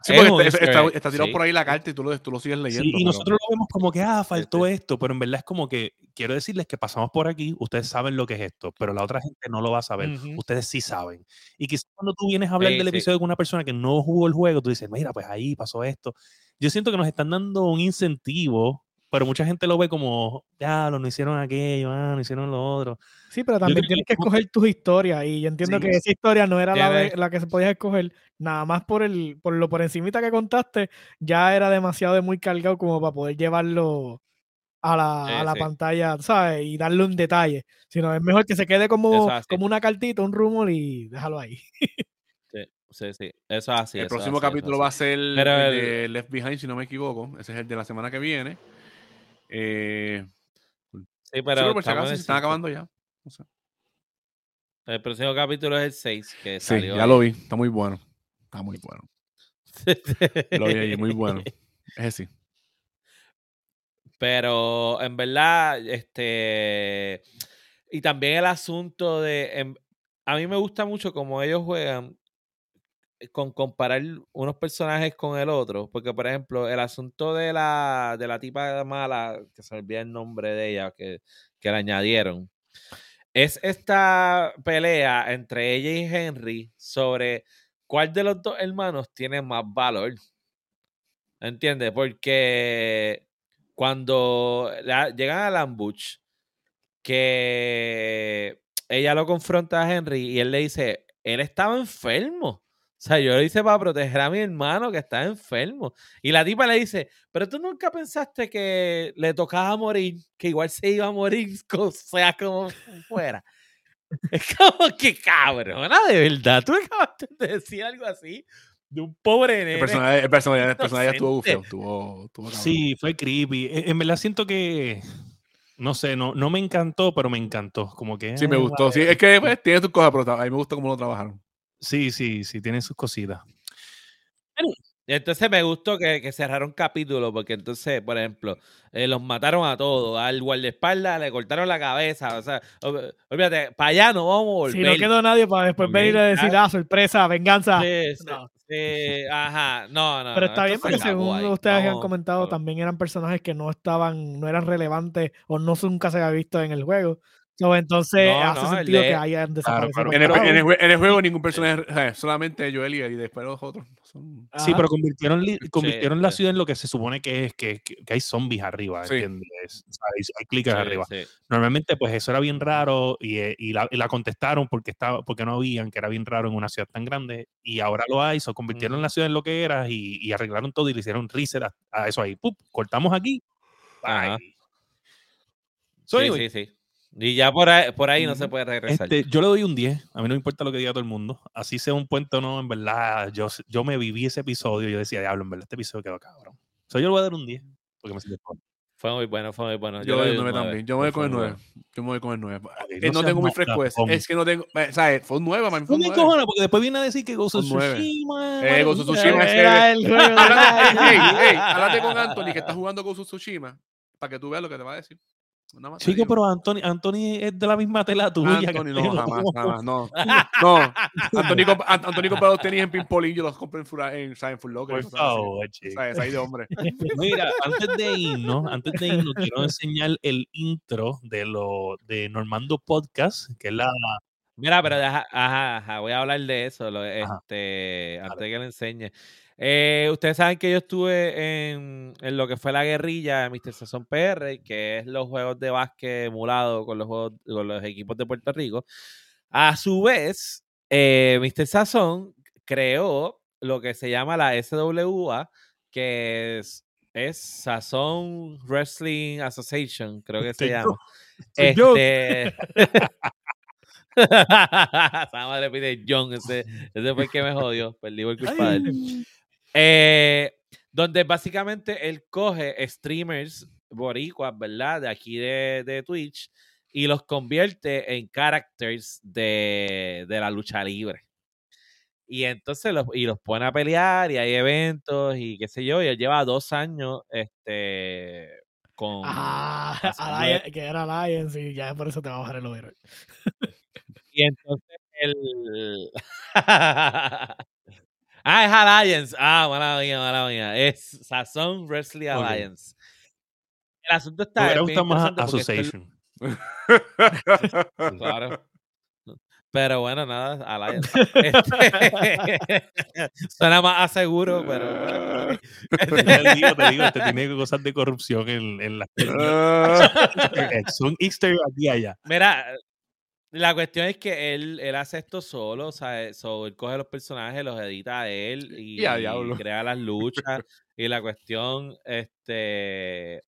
Sí, porque está, tirado por ahí la carta y tú lo, tú lo sigues leyendo. y nosotros lo vemos como que, ah, faltó esto, pero en verdad es como que quiero decirles que pasamos por aquí, ustedes saben lo que es esto, pero la otra gente no lo va a saber, ustedes sí saben. Y quizás cuando tú vienes a hablar del episodio con una persona que no jugó el juego, tú dices, mira, pues ahí pasó esto. Yo siento que nos están dando un incentivo pero mucha gente lo ve como, ya, lo no hicieron aquello, ah, no hicieron lo otro. Sí, pero también tienes que, escoger tus historias y yo entiendo que esa historia no era la, la, que se podía escoger, nada más por el por lo por encimita que contaste, ya era demasiado de muy cargado como para poder llevarlo a la, a la pantalla, ¿sabes? Y darle un detalle, sino es mejor que se quede como, como una cartita, un rumor y déjalo ahí. Sí, sí, eso es así. El próximo capítulo va a ser el, de Left Behind, si no me equivoco. Ese es el de la semana que viene. Eh, sí, pero, se están acabando ya. El próximo capítulo es el 6 que Sí, ya lo vi. Está muy bueno. Está muy bueno. lo vi ahí, muy bueno. *laughs* Es sí. Pero en verdad, este. Y también el asunto de. Em, a mí me gusta mucho cómo ellos juegan eh, con comparar unos personajes con el otro, porque por ejemplo, el asunto de la, de la tipa mala, que se me olvida el nombre de ella, que, que le añadieron, es esta pelea entre ella y Henry sobre cuál de los dos hermanos tiene más valor. ¿Entiendes? Porque cuando llegan al ambush, que ella lo confronta a Henry y él le dice, él estaba enfermo. O sea, yo lo hice para proteger a mi hermano que está enfermo. Y la tipa le dice, pero tú nunca pensaste que le tocaba morir, que igual se iba a morir, *laughs* sea como fuera. es como que cabrón, de verdad. Tú acabaste de decir algo así de un pobre nene. El personaje, el personaje, el personaje estuvo feo, estuvo, Sí, fue creepy. E, en verdad siento que no sé, no, no me encantó, pero me encantó. Como que. Sí, me gustó. Sí, es que pues, tiene sus cosas, pero a mí me gustó cómo lo trabajaron. Sí, sí, sí, tiene sus cositas. Entonces me gustó que, cerraron capítulos, porque entonces, por ejemplo, eh, los mataron a todos. Al guardaespaldas le cortaron la cabeza. O sea, olvídate, para allá no vamos a volver. Si no quedó nadie para después venir a decir, ah, sorpresa, venganza. Sí, sí, ajá, no, no. Pero está bien porque según ustedes han comentado, también eran personajes que no estaban, no eran relevantes o no nunca se había visto en el juego entonces hace sentido que hayan desaparecido. en, el, juego ningún personaje, solamente Joel y, y después los otros. Sí, pero convirtieron, convirtieron la ciudad en lo que se supone que es, que, que hay zombies arriba, ¿entiendes? hay, clickers arriba. Normalmente, pues eso era bien raro y, eh, y, la, y, la, contestaron porque, estaba, porque no habían, que era bien raro en una ciudad tan grande y ahora lo hay, se convirtieron la ciudad en lo que era y, arreglaron todo y le hicieron reset a, eso ahí. ¡Pup! Cortamos aquí. Bye. sí, sí, sí. Y ya por ahí, por ahí no se puede regresar. Este, yo le doy un 10. A mí no me importa lo que diga todo el mundo. Así sea un puente o no, en verdad. Yo, yo me viví ese episodio. Yo decía, diablo, en verdad, este episodio quedó cabrón. O sea, yo le voy a dar un 10. Porque me siento fue muy bueno, fue muy bueno. Yo, doy un 9 también. Yo me voy con el 9. Yo me voy con el 9. Okay, no, no tengo muy fresco Es que no tengo. O sea, fue un 9, man. Fue un 9. Cojona, porque después viene a decir que Gozo Tsushima. Eh, Gozo Tsushima es el. Háblate con Anthony que está jugando Gozo Tsushima para que tú veas lo que te va a decir. Chico, pero Anthony, Anthony es de la misma tela tuya. Anthony, no, jamás, jamás, no. *laughs* No, *laughs* Anthony, Anthony compró los tenis en Pinpolin, yo los compré en, en, en Full Locker. Por favor, chico. Es ahí de hombre. *laughs* Mira, antes de irnos, antes de irnos, quiero enseñar el intro de lo de Normando Podcast, que es la... Mira, pero ajá, ajá, voy a hablar de eso, lo, este, antes de que le enseñe. Eh, ustedes saben que yo estuve en, lo que fue la guerrilla de Mr. Sazón PR, que es los juegos de básquet emulado con los, juegos, con los equipos de Puerto Rico. A su vez, eh, Mr. Sazón creó lo que se llama la SWA, que es, es Sazón Wrestling Association, creo que se llama. Este. *laughs* *laughs* *laughs* *laughs* Esa madre pide John, ese, ese, fue el que me jodió, perdí por culpa de él. Eh, donde básicamente él coge streamers boricuas, ¿verdad? De aquí de, Twitch y los convierte en characters de, la lucha libre. Y entonces los, y los pone a pelear y hay eventos y qué sé yo. Y él lleva dos años este, con. Ah, *laughs* que era Alliance y ya por eso te va a bajar el overall. *laughs* y entonces el. *laughs* Ah, es Alliance. Ah, mala mía, mala mía. Es Sazón Wrestling Alliance. El asunto está. Me gusta más Association. claro. Pero bueno, nada, Alliance. *laughs* Este, *laughs* suena más aseguro, pero. te digo, te digo, te tiene cosas de corrupción en, en las. Son easter aquí allá. Mira, la cuestión es que él, él hace esto solo, o sea, él coge los personajes, los edita él y, crea las luchas *laughs* y la cuestión, este,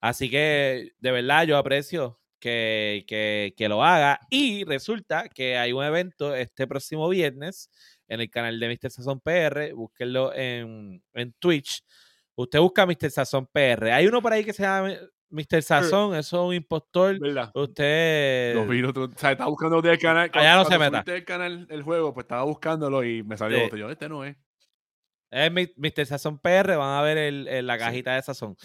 así que de verdad yo aprecio que, que, lo haga y resulta que hay un evento este próximo viernes en el canal de Mr. Sazón PR, búsquenlo en, en Twitch. Usted busca Mr. Sazón PR. Hay uno por ahí que se llama Mr. Sazón, eso es un impostor. Usted. Los vi o sea, estaba buscando del canal. Allá no se meta. el canal, el juego, pues estaba buscándolo y me salió otro. Yo, este no es. Es Mr. Sazón PR, van a ver el, la cajita de Sazón.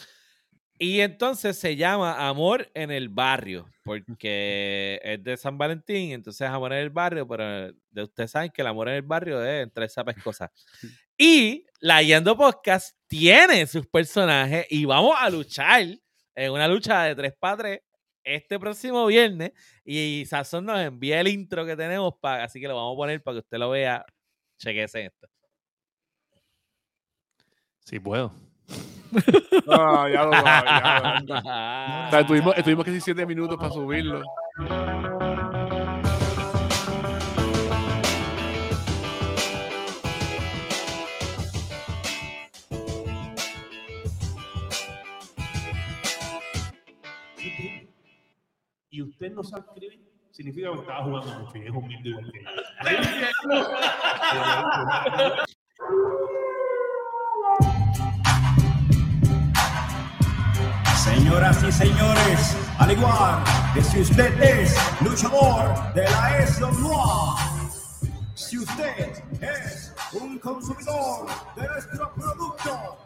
Y entonces se llama Amor en el Barrio, porque es de San Valentín, entonces Amor en el Barrio, pero de ustedes saben que el amor en el barrio es entre esas cosas. *laughs* Y la Yendo Podcast tiene sus personajes y vamos a luchar en una lucha de 3 para 3 este próximo viernes. Y Sazón nos envía el intro que tenemos, para, así que lo vamos a poner para que usted lo vea. Chequese esto. Sí, puedo. Ah, ya lo, ya, ya, *laughs* estuvimos, estuvimos casi 7 minutos para subirlo. *laughs* y usted no sabe escribir, significa que estaba jugando mucho y es igual que Señoras y señores, al igual que si usted es luchador de la SWA, si usted es un consumidor de nuestro producto,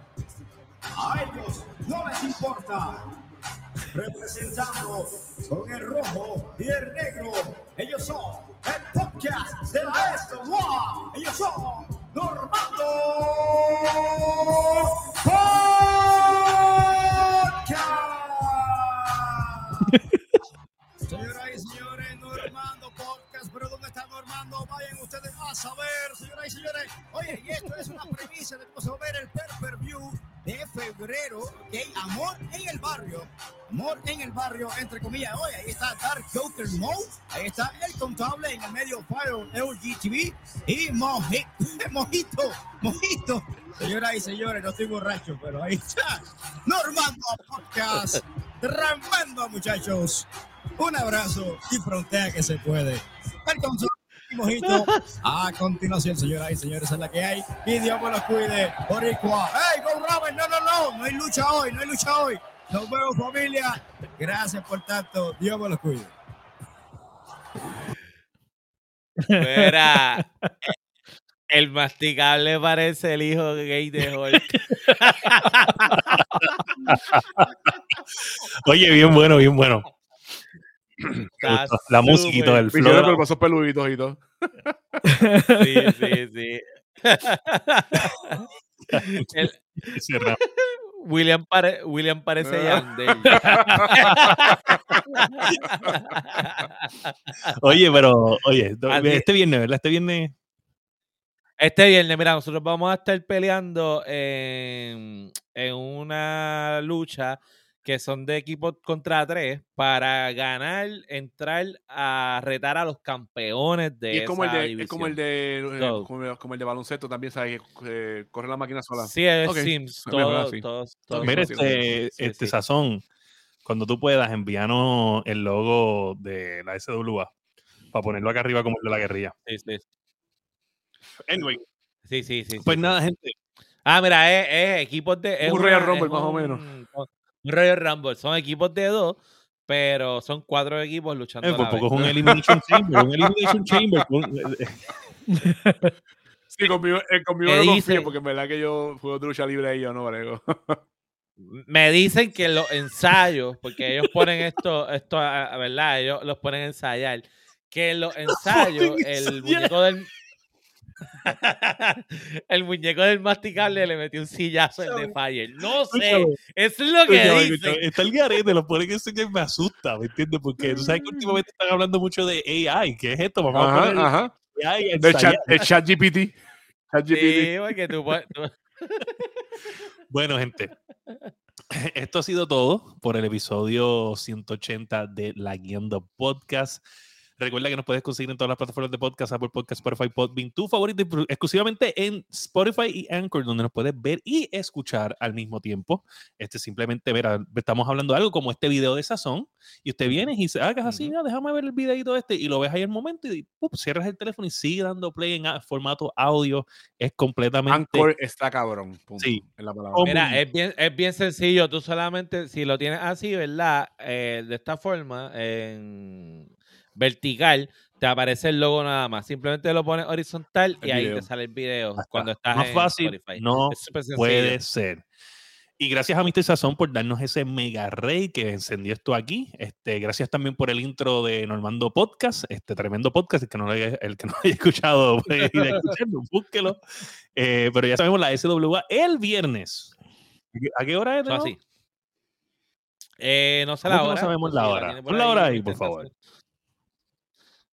a ellos no les importa representando con el rojo y el negro. Ellos son el podcast de la Escobar. Ellos son Normando Podcast. Señoras y señores, Normando Podcast, pero ¿dónde está Normando? Vayan ustedes a saber, señoras y señores. Oye, y esto es una premisa de ver el per-per-view de febrero, que Amor en el barrio. Amor en el barrio, entre comillas. Hoy ahí está Dark Joker Mode. Ahí está el contable en el medio Fire LG Y Mojito, *laughs* Mojito, Mojito. Señoras y señores, no estoy borracho, pero ahí está. Normando Podcast. Tremendo, muchachos. Un abrazo y frontea que se puede. Entonces, mojito. A continuación, señoras y señores, es la que hay. Y Dios me los cuide. Boricua. ¡Hey, go Robert! No, no, no. No hay lucha hoy, no hay lucha hoy. Nos vemos, familia. Gracias por tanto. Dios me los cuide. Espera. El masticable parece el hijo gay de Hulk. *laughs* Oye, bien bueno, bien bueno. *clears throat* La música y todo el flow. con esos peluditos y todo. Sí, sí, sí. El, William, pare, William parece Ah. Yandel. *laughs* Oye, pero, oye, este viernes, ¿verdad? Este viernes. Este viernes, mira, nosotros vamos a estar peleando en, en una lucha que son de equipos contra tres para ganar, entrar a retar a los campeones de Y es como el esa de, es como el de, eh, como, el- como el de baloncesto también, ¿sabes? Que eh, corre la máquina sola. Sí, es Ok, Sims. todos, Ok, todos Mira, este, Sí, este sí. sazón, cuando tú puedas, envíanos el logo de la SWA para ponerlo acá arriba como el de la guerrilla. Sí, sí, Anyway, sí, sí, sí, pues sí, nada, gente. Ah, mira, es, es equipos de. es Un Royal una- Rumble, más o menos. Un Royal Rumble. Son equipos de dos, pero son cuatro equipos luchando. Eh, a por la poco es un Elimination Chamber. Un Elimination Chamber. un- eh, Sí, conmigo, eh, conmigo ¿Qué no confío, dice? porque en verdad que yo juego de lucha libre y yo no brego. Me dicen que los ensayos, porque ellos ponen esto, esto, a- a- ¿verdad? Ellos los ponen a ensayar. Que en los *laughs* ensayos, el muñeco del. *laughs* el muñeco del masticable le metió un sillazo al de Fire. No sé, es lo que dicen. escúchame, Está el garete, lo ponen que me asusta, ¿me entiendes? Porque tú sabes que últimamente están hablando mucho de AI. ¿Qué es esto? Vamos a poner Ajá, ajá. AI a Del chat, GPT. Chat GPT. Sí, porque tú, tú- *laughs* Bueno, gente, *laughs* esto ha sido todo por el episodio 180 de La Guiando Podcast. Recuerda que nos puedes conseguir en todas las plataformas de podcast, Apple Podcast, Spotify, Podbean, tu favorito, exclusivamente en Spotify y Anchor, donde nos puedes ver y escuchar al mismo tiempo. Este simplemente, verá, estamos hablando de algo como este video de Sazón, y usted viene y se hagas así, Ujú. "Ah, déjame ver el videito este, y lo ves ahí al momento, y ¡pup! cierras el teléfono y sigue dando play en formato audio. Es completamente... Anchor está cabrón. punto, Sí. En la palabra. Mira, es bien, es bien sencillo. Tú solamente, si lo tienes así, ¿verdad? Eh, de esta forma, en vertical, te aparece el logo nada más. Simplemente lo pones horizontal y ahí te sale el video Basta. cuando estás Más en fácil, Spotify. no Es puede ser. Y gracias a Mr. Sazón por darnos ese mega rey que encendió esto aquí. Este, gracias también por el intro de Normando Podcast, este tremendo podcast. El que no lo haya, el que no lo haya *laughs* escuchado, puede ir a escucharlo, búsquelo. Eh, pero ya sabemos la SWA el viernes. ¿A qué- ¿A qué hora es? así. Eh, no sé ¿Cómo la que no hora. sabemos la hora? Pon la hora ahí, por favor.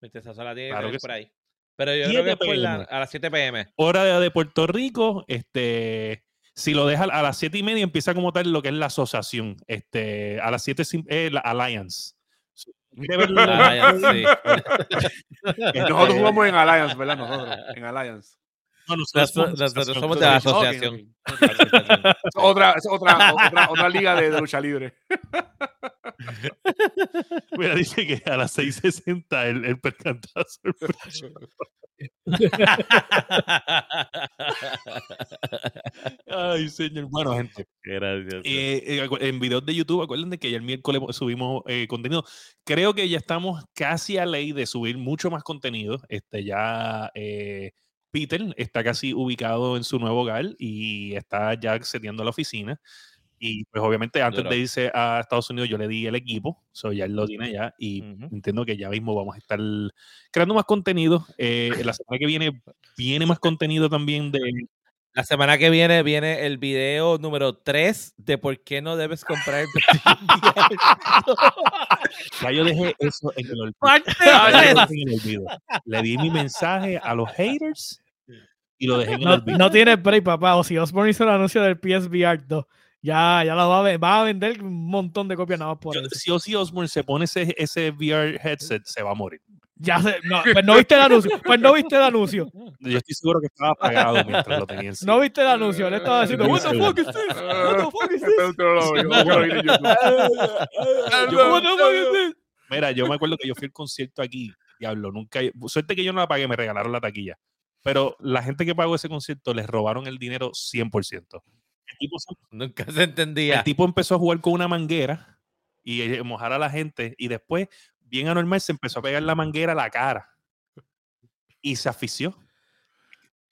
Tiene Claro que por sí. ahí. Pero yo 7 creo que es por la- a las 7 pm. Hora de, de Puerto Rico. Este, si lo deja a las siete y media, empieza como tal lo que es la asociación. Este, a las 7 la Alliance. De verdad, ya, sí. *laughs* *laughs* Nosotros jugamos en Alliance, ¿verdad? Nosotros, en Alliance. No, nosotros Nosotros, somos de la asociación. Es Otra, otra, otra, otra liga de, de lucha libre. Mira, dice que a las 6.60 el, el percantazo. Ay, señor. Bueno, gente. Gracias. eh, eh, en videos de YouTube, acuérdense que ya el miércoles subimos eh, contenido. Creo que ya estamos casi a ley de subir mucho más contenido. Este ya eh, Peter está casi ubicado en su nuevo hogar y está ya accediendo a la oficina. Y pues obviamente antes de irse a Estados Unidos yo le di el equipo, so ya él lo tiene ya y entiendo que ya mismo vamos a estar creando más contenido. Eh, la semana que viene viene más contenido también de La semana que viene viene el video número 3 de por qué no debes comprar el *laughs* Ya yo dejé *laughs* eso en el olvido. Le di mi mensaje a los haters y lo dejé en el No, olvido. no tiene break, papá. O si Osborne hizo el anuncio del PSVR 2, ya, ya lo va a, va a vender un montón de copias nada más por Yo- eso. si Ozzy Osbourne se pone ese, ese VR headset, se va a morir. Ya se, no, pues no viste el anuncio. Pues no viste el anuncio. Yo estoy seguro que estaba apagado mientras lo tenía encima. No viste el anuncio. Él estaba diciendo, What the fuck is this? What the fuck is this? Mira, yo me acuerdo que yo fui al concierto aquí, diablo, nunca. Suerte que yo no la pagué, me regalaron la taquilla. Pero la gente que pagó ese concierto les robaron el dinero 100%. El tipo, *laughs* nunca se entendía. El tipo empezó a jugar con una manguera y eh, mojar a la gente y después, bien anormal, se empezó a pegar la manguera a la cara y se afició.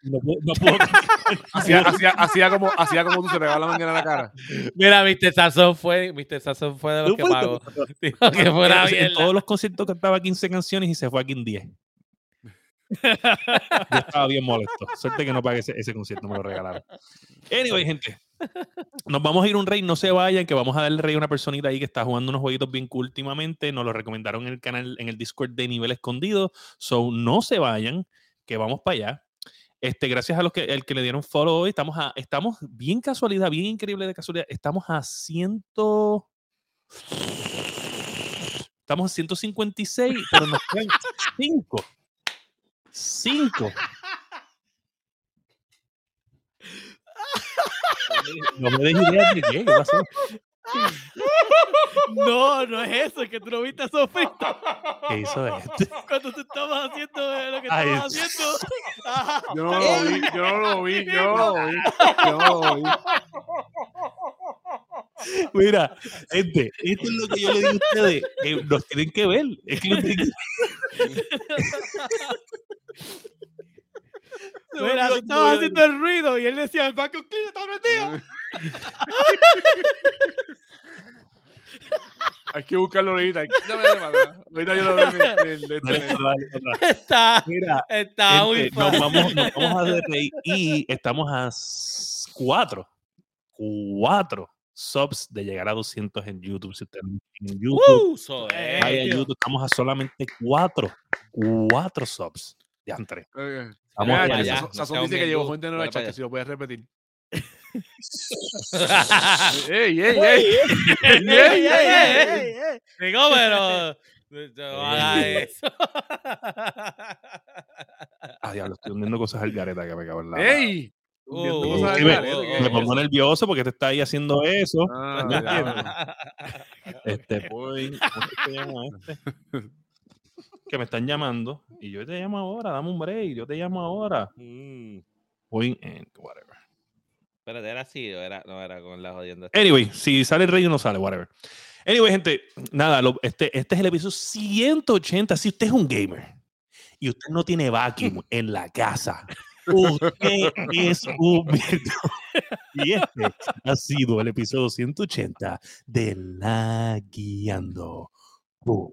No, *laughs* *laughs* hacía, como, hacía como tú se pegaba la manguera a la cara. Mira, Mr. Sazón fue, Mr. Sazón fue de los que pagó. que fuera bien. En todos los conciertos cantaba 15 canciones y se fue aquí en 10. Yo estaba bien molesto. Suerte que no pagué ese, concierto, me lo regalaron. Anyway, gente. Nos vamos a ir un rey, no se vayan, que vamos a darle rey a una personita ahí que está jugando unos jueguitos bien cool últimamente. Nos lo recomendaron en el canal, en el Discord de Nivel Escondido. So, no se vayan, que vamos para allá. Este, gracias a los que, el que le dieron follow hoy, estamos, a, estamos bien casualidad, bien increíble de casualidad. Estamos a ciento. Estamos a 156, pero nos quedan 5. 5. No me dejes idea de qué, ¿qué pasó? No, no es eso, es que tú no viste a Sofita. ¿Qué hizo este? Cuando tú estabas haciendo lo que estabas haciendo. Yo no lo vi, yo no lo vi, yo no lo vi. Yo no lo vi. Mira, gente, esto es lo que yo le digo a ustedes, que nos tienen que ver. Es que tienen que... *laughs* Mira, estabas haciendo el ruido y él decía, el está metido. *laughs* Hay que buscarlo ahorita. Ahorita yo lo veo. Está, Mira, está muy fácil. Nos vamos, nos vamos a hacer y estamos a cuatro, cuatro subs de llegar a 200 en YouTube. Si usted en YouTube, uh, vaya YouTube, estamos a solamente cuatro, cuatro subs de entre. Vamos a allá. Sazón dice que gente chat, que si lo puedes repetir. ¡Ey, ey, ey! ¡Ey, ey, ey! Digo, pero... No haga eso. *laughs* Ah, diablo, estoy hundiendo cosas al gareta que me cago en la. ¡Ey! Uh, me, me, pongo nervioso porque te está ahí haciendo eso. Ah, *laughs* este, voy. Este? *laughs* Que me están llamando y yo te llamo ahora, dame un break, yo te llamo ahora. Mm. Voy en whatever. Espérate, ¿era así o era, no era con la jodienda? Anyway, si sale el rey no sale, whatever. Anyway, gente, nada, este, este es el episodio 180. Si usted es un gamer y usted no tiene vacuum *laughs* en la casa, usted es un Y este ha sido el episodio 180 de La Guiando. Boom.